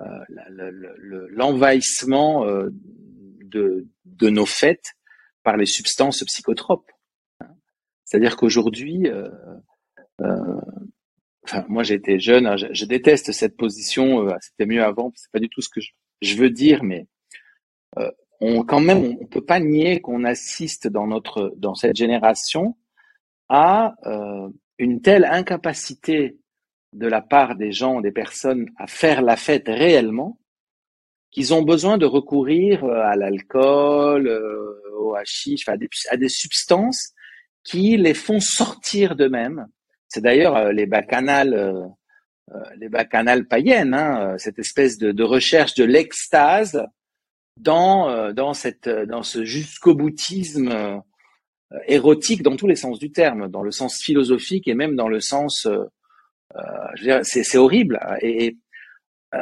euh, l'envahissement euh, de, de nos fêtes par les substances psychotropes. Hein. C'est-à-dire qu'aujourd'hui, euh, euh, enfin, moi été jeune, hein, je, je, déteste cette position. Euh, c'était mieux avant. C'est pas du tout ce que je, je veux dire, mais euh, on quand même on, peut pas nier qu'on assiste dans notre dans cette génération à euh, une telle incapacité de la part des gens, des personnes à faire la fête réellement, qu'ils ont besoin de recourir euh, à l'alcool, euh, au hashish, à des, à des substances qui les font sortir d'eux-mêmes. C'est d'ailleurs euh, les bacchanales, les bacchanales païennes, hein, cette espèce de, de recherche de l'extase dans euh, dans cette euh, dans ce jusqu'au boutisme euh, érotique dans tous les sens du terme, dans le sens philosophique et même dans le sens, euh, c'est, horrible. Et euh,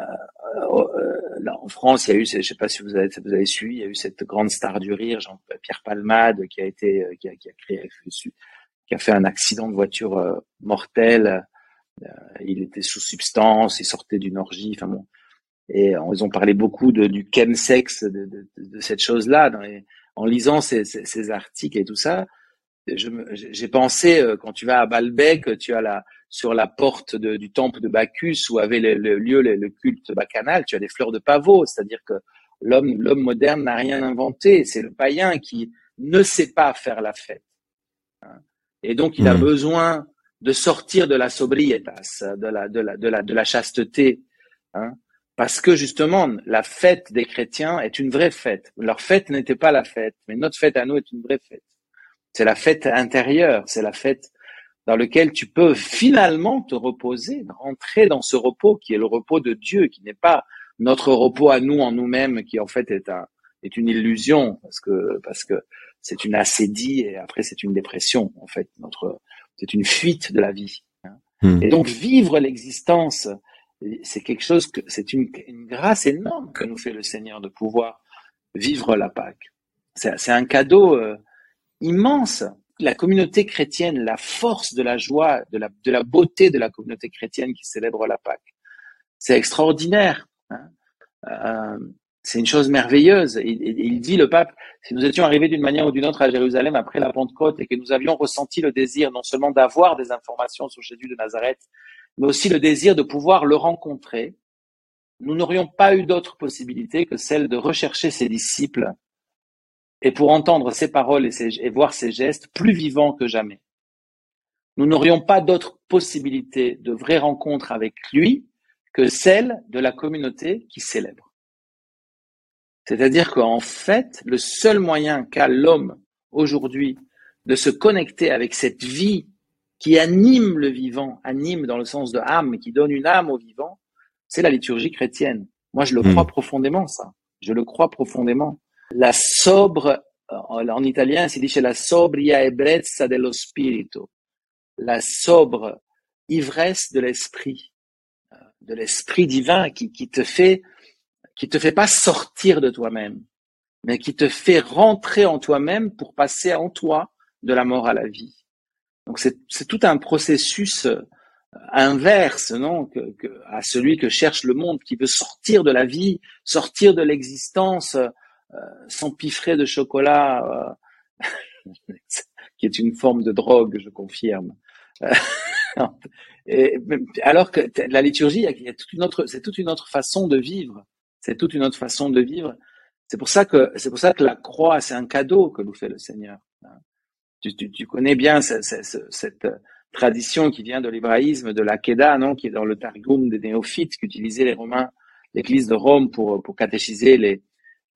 là, en France, il y a eu, je sais pas si vous avez, vous suivi, il y a eu cette grande star du rire, Jean-Pierre Palmade, qui a été, qui a créé, qui a fait un accident de voiture mortel. il était sous substance, il sortait d'une orgie. Enfin bon, et ils ont parlé beaucoup de, du chemsex, de, de, de cette chose-là. En lisant ces, ces, ces, articles et tout ça, j'ai pensé, euh, quand tu vas à Balbec, tu as la, sur la porte de, du temple de Bacchus, où avait le, le lieu, le, le, culte bacchanal, tu as des fleurs de pavot, c'est-à-dire que l'homme l'homme moderne n'a rien inventé, c'est le païen qui ne sait pas faire la fête. Hein. Et donc, il a mmh. besoin de sortir de la sobrietas, de la, de la, de la, de la chasteté, hein, parce que justement, la fête des chrétiens est une vraie fête. Leur fête n'était pas la fête, mais notre fête à nous est une vraie fête. C'est la fête intérieure, c'est la fête dans laquelle tu peux finalement te reposer, rentrer dans ce repos qui est le repos de Dieu, qui n'est pas notre repos à nous en nous-mêmes, qui en fait est un est une illusion parce que parce que c'est une assédie et après c'est une dépression en fait. Notre c'est une fuite de la vie. Hein. Hmm. Et donc vivre l'existence c'est quelque chose que c'est une, grâce énorme que nous fait le Seigneur de pouvoir vivre la Pâque. C'est un cadeau euh, immense. La communauté chrétienne, la force de la joie, de la, de la beauté de la communauté chrétienne qui célèbre la Pâque, c'est extraordinaire. Hein. Euh, c'est une chose merveilleuse. Il, il, dit, le pape, si nous étions arrivés d'une manière ou d'une autre à Jérusalem après la Pentecôte et que nous avions ressenti le désir non seulement d'avoir des informations sur Jésus de Nazareth, mais aussi le désir de pouvoir le rencontrer, nous n'aurions pas eu d'autre possibilité que celle de rechercher ses disciples et pour entendre ses paroles et, voir ses gestes plus vivants que jamais. Nous n'aurions pas d'autre possibilité de vraie rencontre avec lui que celle de la communauté qui célèbre. C'est-à-dire qu'en fait, le seul moyen qu'a l'homme aujourd'hui de se connecter avec cette vie qui anime le vivant, anime dans le sens de âme, qui donne une âme au vivant, c'est la liturgie chrétienne. Moi, je le hmm. crois profondément, ça. Je le crois profondément. La sobre, en italien, si dit la sobria ebbrezza dello spirito. La sobre ivresse de l'esprit, de l'esprit divin qui, qui te fait, qui te fait pas sortir de toi-même, mais qui te fait rentrer en toi-même pour passer en toi de la mort à la vie. Donc c'est tout un processus euh, inverse non que, à celui que cherche le monde qui veut sortir de la vie, sortir de l'existence, euh, s'empiffrer de chocolat, euh, qui est une forme de drogue, je confirme. Et, alors que la liturgie, c'est toute une autre façon de vivre. C'est toute une autre façon de vivre. C'est pour ça que c'est pour ça que la croix, c'est un cadeau que nous fait le Seigneur. Tu, tu, tu connais bien cette, cette, tradition qui vient de l'hébraïsme, de la Kedah, non, qui est dans le Targum des néophytes qu'utilisaient les Romains, l'Église de Rome pour pour catéchiser les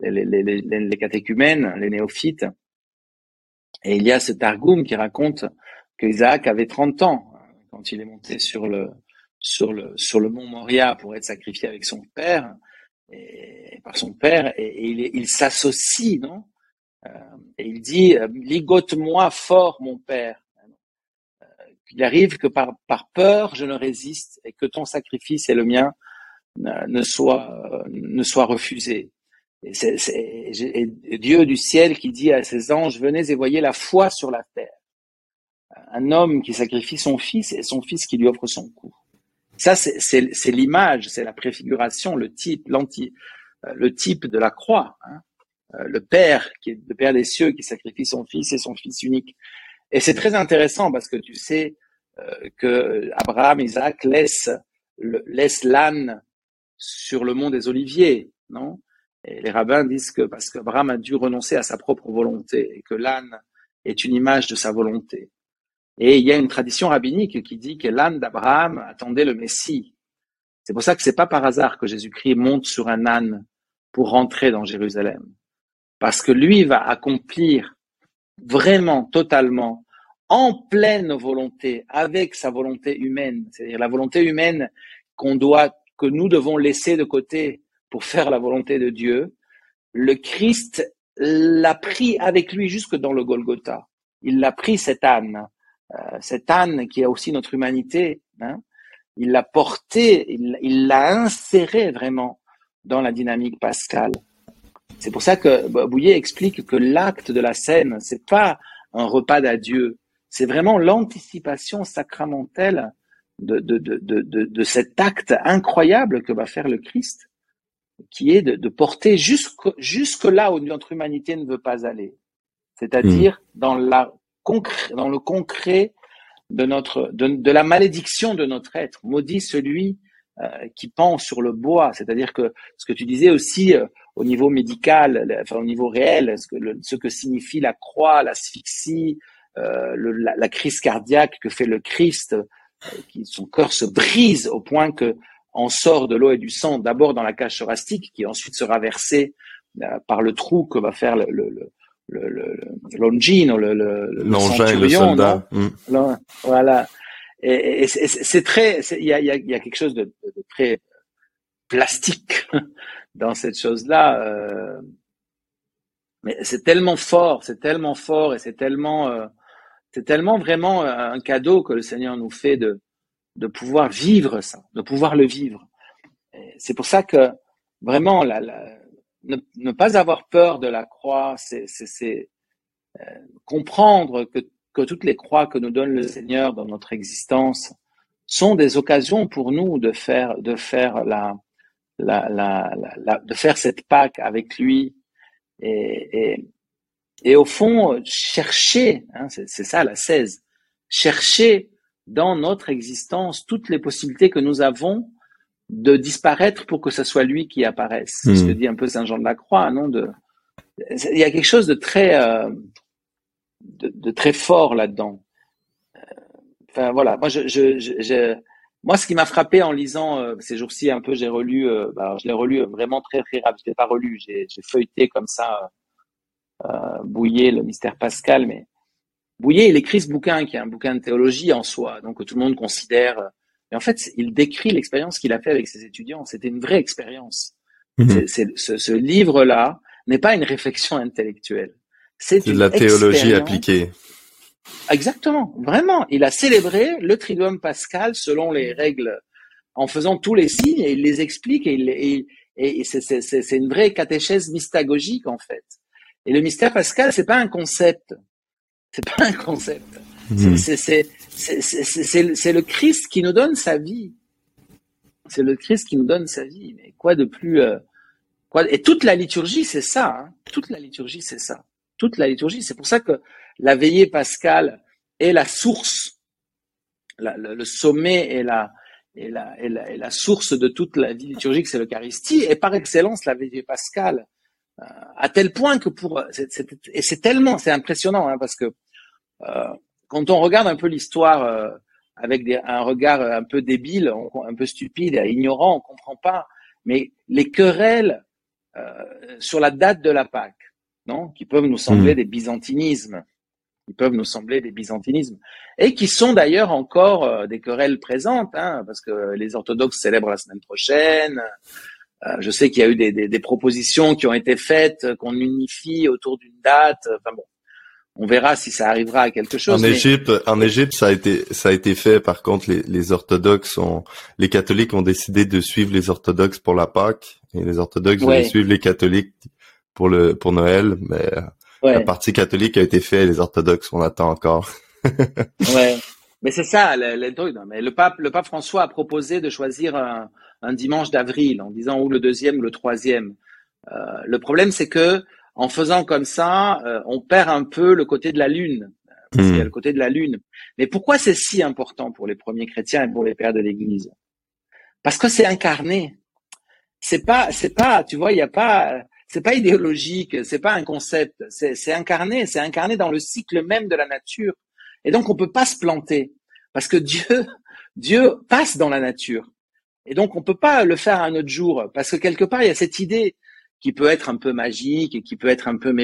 les, les, les, catéchumènes, les néophytes. Et il y a ce Targum qui raconte que Isaac avait 30 ans quand il est monté sur le sur le sur le mont Moria pour être sacrifié avec son père et, par son père et, il, il s'associe non euh, et il dit euh, ligote-moi fort mon père euh, il arrive que par peur je ne résiste et que ton sacrifice et le mien ne soit ne soit refusé et c'est Dieu du ciel qui dit à ses anges venez et voyez la foi sur la terre un homme qui sacrifie son fils et son fils qui lui offre son cou. Ça, c'est l'image, c'est la préfiguration, le type, euh, le type de la croix. Hein. Euh, le Père, qui est le Père des cieux, qui sacrifie son fils et son fils unique. Et c'est très intéressant parce que tu sais euh, que Abraham, Isaac laisse laisse l'âne sur le mont des Oliviers, non? Et les rabbins disent que parce qu'Abraham a dû renoncer à sa propre volonté et que l'âne est une image de sa volonté. Et il y a une tradition rabbinique qui dit que l'âne d'Abraham attendait le Messie. C'est pour ça que c'est pas par hasard que Jésus-Christ monte sur un âne pour rentrer dans Jérusalem. Parce que lui va accomplir vraiment, totalement, en pleine volonté, avec sa volonté humaine, c'est-à-dire la volonté humaine que nous devons laisser de côté pour faire la volonté de Dieu. Le Christ l'a pris avec lui jusque dans le Golgotha. Il l'a pris cet âne euh, cet âne qui a aussi notre humanité, hein, il l'a porté, il l'a inséré vraiment dans la dynamique pascale. C'est pour ça que Bouillet explique que l'acte de la scène, c'est pas un repas d'adieu, c'est vraiment l'anticipation sacramentelle de, de, de, de, de cet acte incroyable que va faire le Christ, qui est de, porter jusque, jusque là où notre humanité ne veut pas aller, c'est-à-dire hmm. dans la dans le concret de notre, de, la malédiction de notre être. Maudit celui euh, qui pend sur le bois. C'est-à-dire que ce que tu disais aussi euh, au niveau médical, enfin au niveau réel, ce que, ce que signifie la croix, l'asphyxie, euh, la, la, crise cardiaque que fait le Christ, qui son cœur se brise au point que en sort de l'eau et du sang, d'abord dans la cage thoracique, qui ensuite sera versée par le trou que va faire le, le, le, l'ongino, le, le, le, le soldat. Mm. voilà. Et, c'est très, il y a, y, a, y a, quelque chose de, de, très plastique dans cette chose-là. Euh, mais c'est tellement fort, c'est tellement fort et c'est tellement, euh, c'est tellement vraiment un cadeau que le Seigneur nous fait de, de pouvoir vivre ça, de pouvoir le vivre. C'est pour ça que vraiment la, la, ne, pas avoir peur de la croix, c'est euh, comprendre que, que toutes les croix que nous donne le Seigneur dans notre existence sont des occasions pour nous de faire de faire la, la, la, la de faire cette Pâque avec lui et, et, et au fond chercher, hein, c'est ça la 16, chercher dans notre existence toutes les possibilités que nous avons de disparaître pour que ce soit lui qui apparaisse. C'est ce que hmm. dit un peu Saint Jean de la Croix, non de, Il y a quelque chose de très, euh, de, très fort là-dedans. Euh, enfin voilà, moi je, je, je, moi ce qui m'a frappé en lisant euh, ces jours-ci un peu, j'ai relu, bah, je l'ai relu vraiment très très rapide. Je l'ai pas relu, j'ai feuilleté comme ça, Bouillet, le mystère Pascal, mais Bouillet il écrit ce bouquin qui est un bouquin de théologie en soi, donc que tout le monde considère et en fait, il décrit l'expérience qu'il a fait avec ses étudiants. C'était une vraie expérience. Mhm. ce, livre-là n'est pas une réflexion intellectuelle. C'est de la théologie appliquée. Exactement, vraiment. Il a célébré le triduum pascal selon les règles, en faisant tous les signes et il les explique et, il, et, c'est une vraie catéchèse mystagogique en fait. Et le mystère pascal, c'est pas un concept. C'est pas un concept. C'est c'est le Christ qui nous donne sa vie. C'est le Christ qui nous donne sa vie. Mais quoi de plus euh, quoi Et toute la liturgie, c'est ça. Hein. Toute la liturgie, c'est ça. Toute la liturgie, c'est pour ça que la veillée pascale est la source, le, sommet est la, est la, est la, la, source de toute la vie liturgique, c'est l'Eucharistie, et par excellence la veillée pascale, euh, à tel point que pour et c'est tellement, c'est impressionnant hein, parce que euh, quand on regarde un peu l'histoire euh, avec un regard un peu débile, un peu stupide, et ignorant, on comprend pas. Mais les querelles sur la date de la Pâque, non, qui peuvent nous sembler hmm. des byzantinismes, qui peuvent nous sembler des byzantinismes, et qui sont d'ailleurs encore euh, des querelles présentes, hein, parce que les orthodoxes célèbrent la semaine prochaine. je sais qu'il y a eu des, des, des, propositions qui ont été faites, qu'on unifie autour d'une date. Enfin bon, on verra si ça arrivera à quelque chose. En Égypte, en Égypte, ça a été ça a été fait. Par contre, les, les orthodoxes ont, les catholiques ont décidé de suivre les orthodoxes pour la Pâque et les orthodoxes ouais. suivre les catholiques pour le pour Noël. Mais euh, la partie catholique a été faite, les orthodoxes on attend encore. ouais, mais c'est ça le, truc. Mais le pape le pape François a proposé de choisir un, un dimanche d'avril en disant ou le deuxième ou le troisième. Euh, le problème c'est que en faisant comme ça, euh, on perd un peu le côté de la lune. Parce qu'il y a hmm. le côté de la lune. Mais pourquoi c'est si important pour les premiers chrétiens et pour les pères de l'Église? Parce que c'est incarné. C'est pas, c'est pas, tu vois, il y a pas, c'est pas idéologique, c'est pas un concept. C'est incarné, c'est incarné dans le cycle même de la nature. Et donc on peut pas se planter parce que Dieu, Dieu passe dans la nature. Et donc on peut pas le faire un autre jour parce que quelque part il y a cette idée qui peut être un peu magique et qui peut être un peu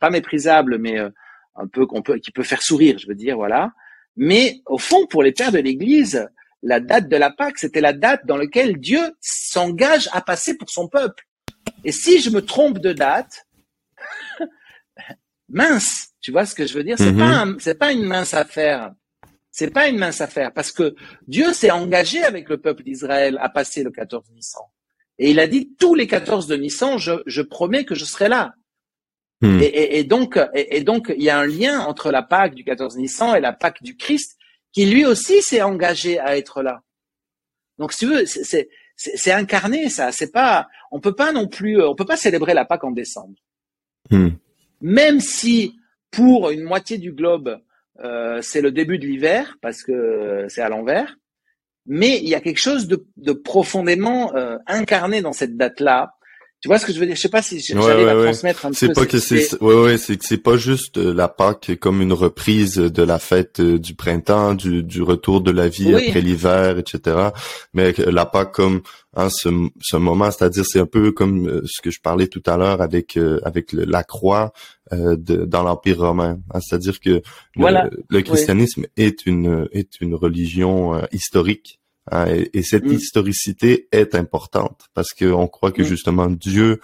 pas méprisable, mais euh, un peu qu'on peut, qui peut faire sourire, je veux dire, voilà. Mais au fond, pour les pères de l'Église, la date de la Pâque, c'était la date dans laquelle Dieu s'engage à passer pour son peuple. Et si je me trompe de date, mince, tu vois ce que je veux dire? C'est pas mm-hmm. c'est pas une mince affaire. C'est pas une mince affaire parce que Dieu s'est engagé avec le peuple d'Israël à passer le 14 Nissan. Et il a dit, tous les 14 de Nissan, je, je promets que je serai là. Hmm. Et, et, donc, et, donc, il y a un lien entre la Pâque du 14 Nissan et la Pâque du Christ, qui lui aussi s'est engagé à être là. Donc, si tu veux, c'est, c'est, incarné, ça. C'est pas, on peut pas non plus, on peut pas célébrer la Pâque en décembre. Hmm. Même si, pour une moitié du globe, euh, c'est le début de l'hiver, parce que c'est à l'envers, mais il y a quelque chose de, de profondément euh, incarné dans cette date-là. Tu vois ce que je veux dire? Je sais pas si j'arrive à transmettre un peu. C'est pas que c'est, ouais, ouais, c'est que c'est pas juste euh, la Pâque comme une reprise de la fête euh, du printemps, du, du retour de la vie après l'hiver, etc. Mais la Pâque comme hein, ce, ce moment, c'est-à-dire c'est un peu comme ce que je parlais tout à l'heure avec avec la croix de, dans l'Empire romain. Hein, c'est-à-dire que le, christianisme est une est une religion historique Hein, et, cette mm. historicité est importante parce qu'on croit que mm. justement Dieu,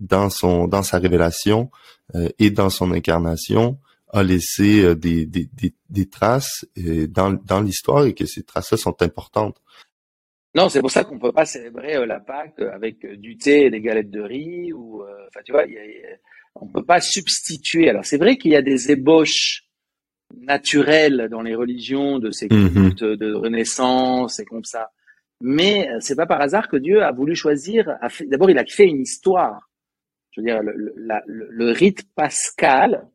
dans son dans sa révélation euh, et dans son incarnation, a laissé euh, des, des, des, traces euh, dans, dans l'histoire et que ces traces-là sont importantes. Non, c'est pour ça qu'on peut pas célébrer la Pâque avec du thé et des galettes de riz ou, enfin, tu vois, on peut pas substituer. Alors, c'est vrai qu'il y a des ébauches naturel dans les religions de ces mhm. cultes de renaissance et comme ça. Mais euh, c'est pas par hasard que Dieu a voulu choisir. D'abord, il a fait une histoire. Je veux dire, le, le rite pascal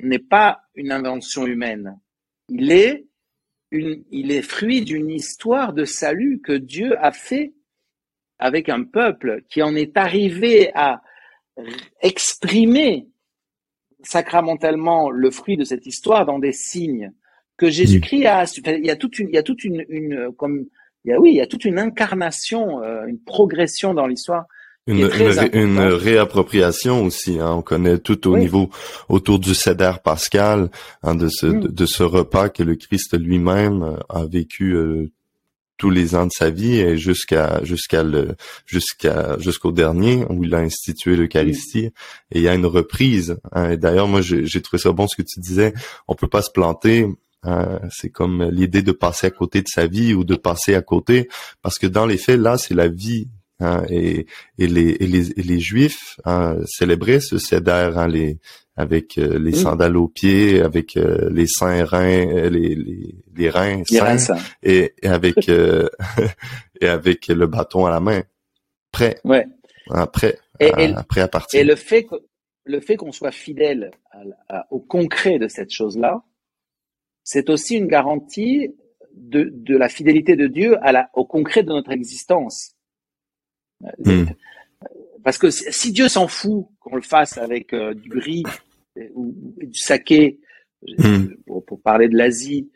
n'est pas une invention humaine. Il est une, il est fruit d'une histoire de salut que Dieu a fait avec un peuple qui en est arrivé à exprimer sacramentalement le fruit de cette histoire dans des signes que Jésus-Christ a. Il y a toute une, il y a toute une, une comme, il y a, oui, il y a toute une incarnation, euh, une progression dans l'histoire. Une, une, réappropriation aussi. Hein. On connaît tout au niveau autour du cédère pascal, hein, de, ce, mm. de, ce repas que le Christ lui-même euh, a vécu euh, tous les ans de sa vie et jusqu'à jusqu'à le jusqu'à jusqu'au dernier où il a institué l'Eucharistie et il y a une reprise. Hein. Et d'ailleurs, moi, j'ai trouvé ça bon ce que tu disais. On peut pas se planter. Hein. c'est comme l'idée de passer à côté de sa vie ou de passer à côté parce que dans les faits, là, c'est la vie Hein, et, et, les, et, les, les Juifs hein, célébraient ce hein, les, avec euh, les sandales aux pieds, avec euh, les saints reins, euh, les, les, les reins saints, et, et, avec et avec le bâton à la main, prêt, ouais. après, et, après à partir. Et le fait que le fait qu'on soit fidèle au concret de cette chose-là, c'est aussi une garantie de, de la fidélité de Dieu à la, au concret de notre existence. Hmm. Parce que si Dieu s'en fout qu'on le fasse avec euh, du riz ou, du saké, hmm. pour, parler de l'Asie,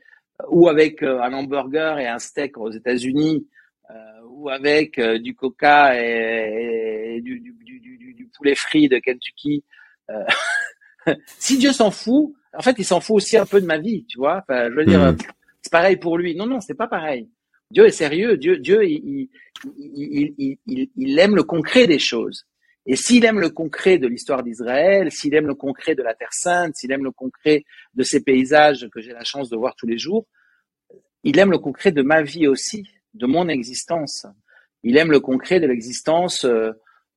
ou avec euh, un hamburger et un steak aux États-Unis, euh, ou avec du coca et, du, du, du, du, poulet frit de Kentucky. si Dieu s'en fout, en fait, il s'en fout aussi un peu de ma vie, tu vois. Enfin, je veux dire, hmm. c'est pareil pour lui. Non, non, c'est pas pareil. Dieu est sérieux. Dieu, Dieu, il, il, il, il, aime le concret des choses. Et s'il aime le concret de l'histoire d'Israël, s'il aime le concret de la Terre Sainte, s'il aime le concret de ces paysages que j'ai la chance de voir tous les jours, il aime le concret de ma vie aussi, de mon existence. Il aime le concret de l'existence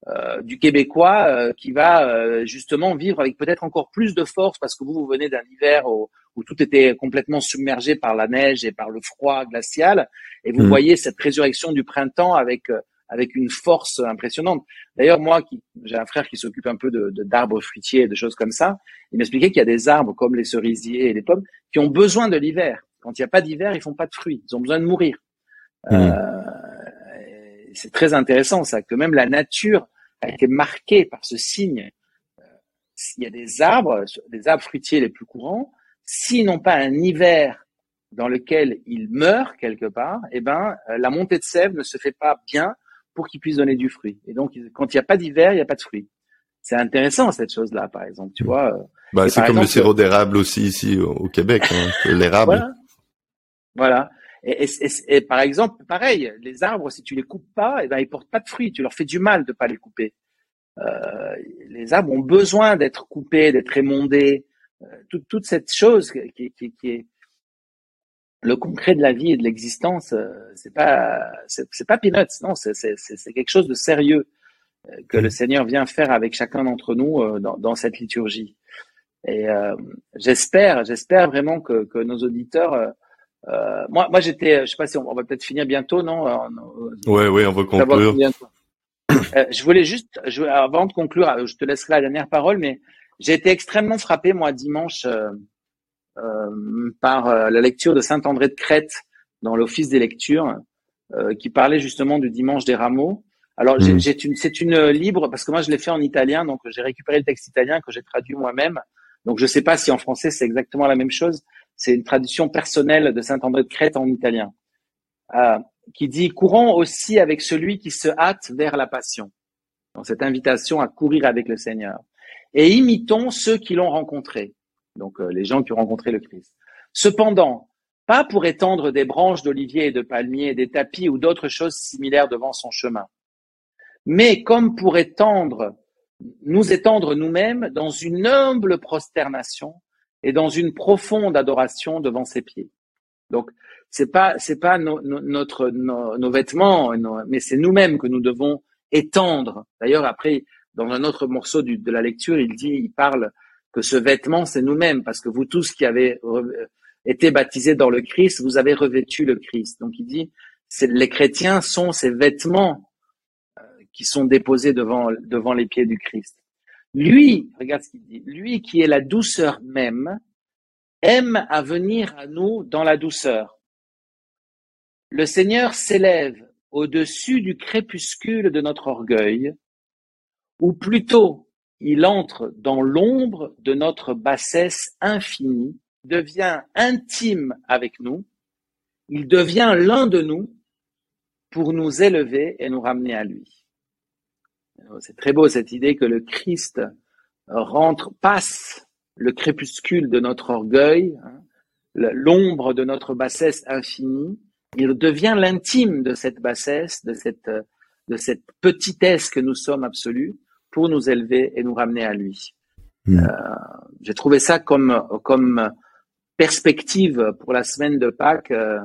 euh, euh, du Québécois euh, qui va euh, justement vivre avec peut-être encore plus de force parce que vous, vous venez d'un hiver où, tout était complètement submergé par la neige et par le froid glacial et vous mmh. voyez cette résurrection du printemps avec avec une force impressionnante. D'ailleurs, moi, qui, j'ai un frère qui s'occupe un peu de, d'arbres fruitiers et de choses comme ça. Il m'expliquait qu'il y a des arbres comme les cerisiers et les pommes qui ont besoin de l'hiver. Quand il n'y a pas d'hiver, ils font pas de fruits. Ils ont besoin de mourir. Mmh. C'est très intéressant ça, que même la nature a été marquée par ce signe. Euh, il y a des arbres, des arbres fruitiers les plus courants, s'ils n'ont pas un hiver dans lequel ils meurent quelque part, eh ben, euh, la montée de sève ne se fait pas bien pour qu'ils puissent donner du fruit. Et donc, quand il n'y a pas d'hiver, il n'y a pas de fruit. C'est intéressant cette chose-là, par exemple, tu vois. Euh. Bah, c'est comme le sirop d'érable aussi ici au Québec, hein, l'érable. Voilà. voilà. Et, et, et, par exemple, pareil, les arbres, si tu les coupes pas, eh ben, ils portent pas de fruits. Tu leur fais du mal de pas les couper. Euh, les arbres ont besoin d'être coupés, d'être émondés. Euh, toute, toute cette chose qui, qui, qui, est le concret de la vie et de l'existence, euh, c'est pas c'est pas peanuts, non, c'est c'est quelque chose de sérieux euh, que le Seigneur vient faire avec chacun d'entre nous dans, dans cette liturgie. Et j'espère, j'espère vraiment que, que nos auditeurs euh, moi, moi j'étais, je sais pas si on, va peut-être finir bientôt, non Oui, oui, on va conclure. Euh, je voulais juste, je, avant de conclure, euh, je te laisserai la dernière parole, mais j'ai été extrêmement frappé moi dimanche euh, euh par la lecture de Saint André de Crète dans l'Office des lectures, qui parlait justement du dimanche des rameaux. Alors, mmh. une, c'est une libre parce que moi je l'ai fait en italien, donc j'ai récupéré le texte italien que j'ai traduit moi-même. Donc je ne sais pas si en français c'est exactement la même chose, c'est une tradition personnelle de Saint André de Crète en italien, euh, qui dit courons aussi avec celui qui se hâte vers la passion. Donc cette invitation à courir avec le Seigneur. Et imitons ceux qui l'ont rencontré. Donc euh, les gens qui ont rencontré le Christ. Cependant, pas pour étendre des branches d'olivier et de palmier, des tapis ou d'autres choses similaires devant son chemin, mais comme pour étendre, nous étendre nous-mêmes dans une humble prosternation et dans une profonde adoration devant ses pieds. Donc, c'est pas c'est pas notre nos, vêtements, mais c'est nous-mêmes que nous devons étendre. D'ailleurs, après, dans un autre morceau de la lecture, il dit, il parle que ce vêtement, c'est nous-mêmes, parce que vous tous qui avez été baptisés dans le Christ, vous avez revêtu le Christ. Donc, il dit, les chrétiens sont ces vêtements euh, qui sont déposés devant devant les pieds du Christ. Lui, regarde ce qu'il dit, lui qui est la douceur même, aime à venir à nous dans la douceur. le Seigneur s'élève au-dessus du crépuscule de notre orgueil, ou plutôt il entre dans l'ombre de notre bassesse infinie, devient intime avec nous, il devient l'un de nous pour nous élever et nous ramener à lui. C'est très beau cette idée que le Christ rentre, passe le crépuscule de notre orgueil, hein, l'ombre de notre bassesse infinie, il devient l'intime de cette bassesse, de cette, de cette petitesse que nous sommes absolus, pour nous élever et nous ramener à lui. Hmm. Euh, J'ai trouvé ça comme, comme perspective pour la semaine de Pâques, euh,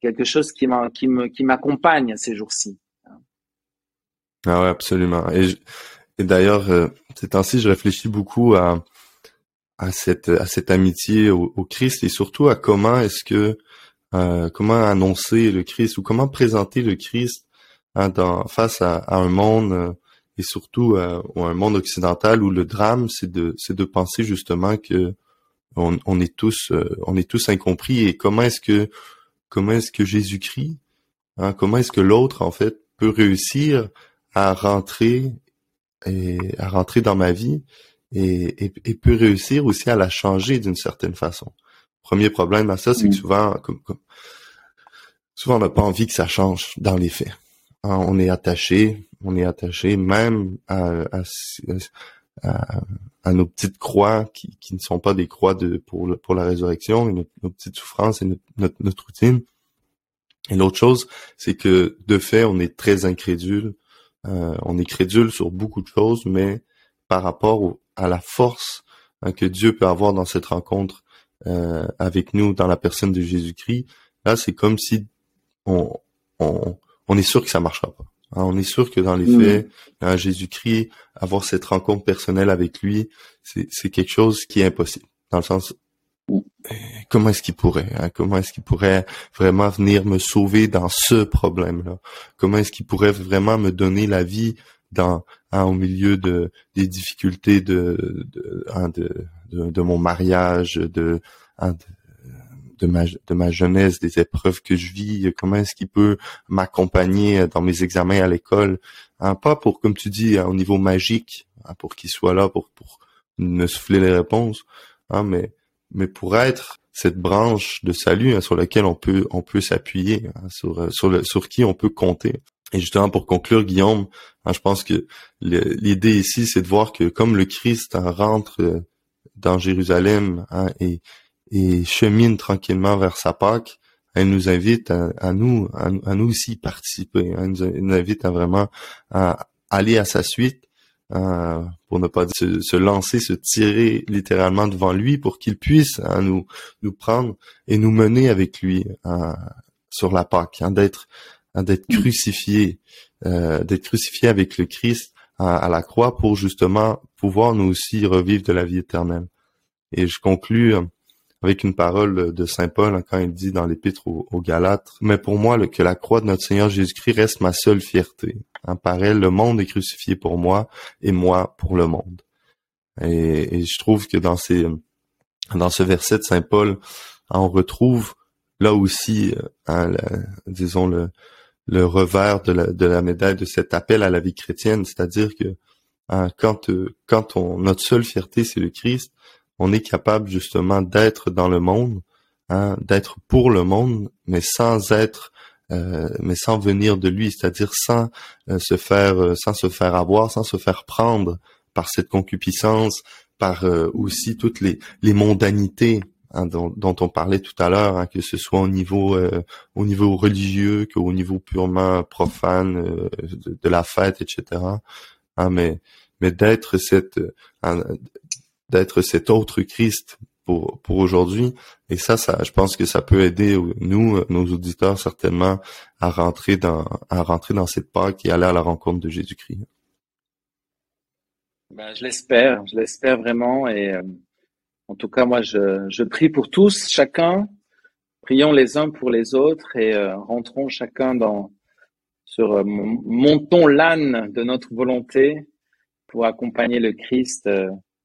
quelque chose qui m'accompagne ces jours-ci. Ah ouais, absolument. Et, et d'ailleurs, euh, ces temps-ci, je réfléchis beaucoup à, à cette à cette amitié au, au Christ et surtout à comment est-ce que euh, comment annoncer le Christ ou comment présenter le Christ hein, dans, face à, à, un monde euh, et surtout euh, un monde occidental où le drame c'est de c'est de penser justement que on, on est tous euh, on est tous incompris et comment est-ce que comment est-ce que Jésus-Christ hein, comment est-ce que l'autre en fait peut réussir à rentrer et à rentrer dans ma vie et, et, et peut réussir aussi à la changer d'une certaine façon. Premier problème à ça, c'est que mm. souvent, comme, souvent on n'a pas envie que ça change dans les faits. Hein, on est attaché, on est attaché même à, à, nos petites croix qui, qui, ne sont pas des croix de pour, pour la résurrection, et nos, petites souffrances et notre, notre routine. Et l'autre chose, c'est que de fait, on est très incrédule euh, on est crédule sur beaucoup de choses, mais par rapport à la force hein, que Dieu peut avoir dans cette rencontre euh, avec nous, dans la personne de Jésus-Christ, là, c'est comme si on, on, est sûr que ça marchera pas. Hein. on est sûr que dans les mm. faits, hein, Jésus-Christ, avoir cette rencontre personnelle avec lui, c'est quelque chose qui est impossible. Dans le sens, comment est-ce qu'il pourrait hein? comment est-ce qu'il pourrait vraiment venir me sauver dans ce problème là comment est-ce qu'il pourrait vraiment me donner la vie dans hein, au milieu de des difficultés de de, hein, de, de, mon mariage de, hein, de ma, jeunesse, des épreuves que je vis, comment est-ce qu'il peut m'accompagner dans mes examens à l'école, hein, pas pour, comme tu dis, au niveau magique, pour qu'il soit là pour, pour me souffler les réponses, mais mais pour être cette branche de salut hein, sur laquelle on peut on peut s'appuyer, hein, sur euh, sur qui on peut compter. Et justement pour conclure, Guillaume, hein, je pense que l'idée ici, c'est de voir que comme le Christ rentre euh, dans Jérusalem et, chemine tranquillement vers sa Pâque, elle nous invite à, nous à, nous aussi participer. Elle nous invite à vraiment à aller à sa suite euh, pour ne pas dire se, lancer, se tirer littéralement devant lui pour qu'il puisse hein, nous nous prendre et nous mener avec lui hein, sur la Pâque, hein, d'être d'être crucifié, euh, d'être crucifié avec le Christ à, la croix pour justement pouvoir nous aussi revivre de la vie éternelle. Et je conclus euh, avec une parole de Saint Paul quand il dit dans l'épître aux, Galates, mais pour moi que la croix de notre Seigneur Jésus-Christ reste ma seule fierté. En par elle, le monde est crucifié pour moi et moi pour le monde. Et, je trouve que dans ce verset de Saint Paul, on retrouve là aussi, hein, disons le, le revers de la, médaille de cet appel à la vie chrétienne, c'est-à-dire que hein, quand quand on notre seule fierté c'est le Christ, on est capable justement d'être dans le monde, hein, d'être pour le monde, mais sans être, euh, mais sans venir de lui, c'est-à-dire sans euh, se faire, euh, sans se faire avoir, sans se faire prendre par cette concupiscence, par aussi toutes les, les mondanités hein, dont, on parlait tout à l'heure, hein, que ce soit au niveau au niveau religieux qu'au niveau purement profane de, la fête, etc. mais mais d'être cette d'être cet autre Christ pour, pour aujourd'hui. Et ça, ça, je pense que ça peut aider nous, nos auditeurs, certainement, à rentrer dans, à rentrer dans cette Pâque et aller à la rencontre de Jésus-Christ. Ben, je l'espère, je l'espère vraiment. Et euh, en tout cas, moi, je, je prie pour tous, chacun. Prions les uns pour les autres et euh, rentrons chacun dans sur euh, montons l'âne de notre volonté pour accompagner le Christ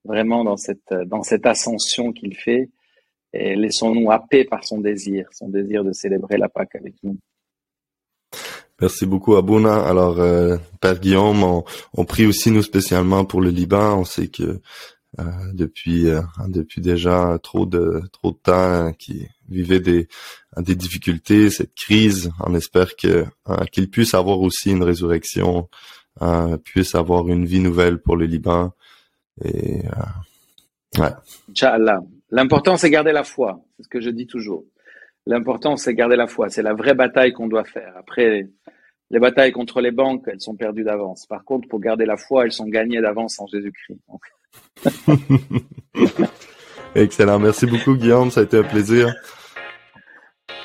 vraiment dans cette, dans cette ascension qu'il fait et laissons-nous happer par son désir, son désir de célébrer la Pâque avec nous. Merci beaucoup Abouna. Alors, euh, Père Guillaume, on, on, prie aussi nous spécialement pour le Liban. On sait que euh, depuis euh, depuis déjà trop de trop de temps qui vivait des des difficultés, cette crise. On espère que qu'il puisse avoir aussi une résurrection, puisse avoir une vie nouvelle pour le Liban. Et ouais. Inch'Allah. L'important c'est garder la foi. C'est ce que je dis toujours. L'important, c'est garder la foi. C'est la vraie bataille qu'on doit faire. Après, les batailles contre les banques, elles sont perdues d'avance. Par contre, pour garder la foi, elles sont gagnées d'avance en Jésus-Christ. Excellent. Merci beaucoup, Guillaume. Ça a été un plaisir.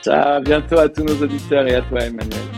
Ciao. À bientôt à tous nos auditeurs et à toi, Emmanuel.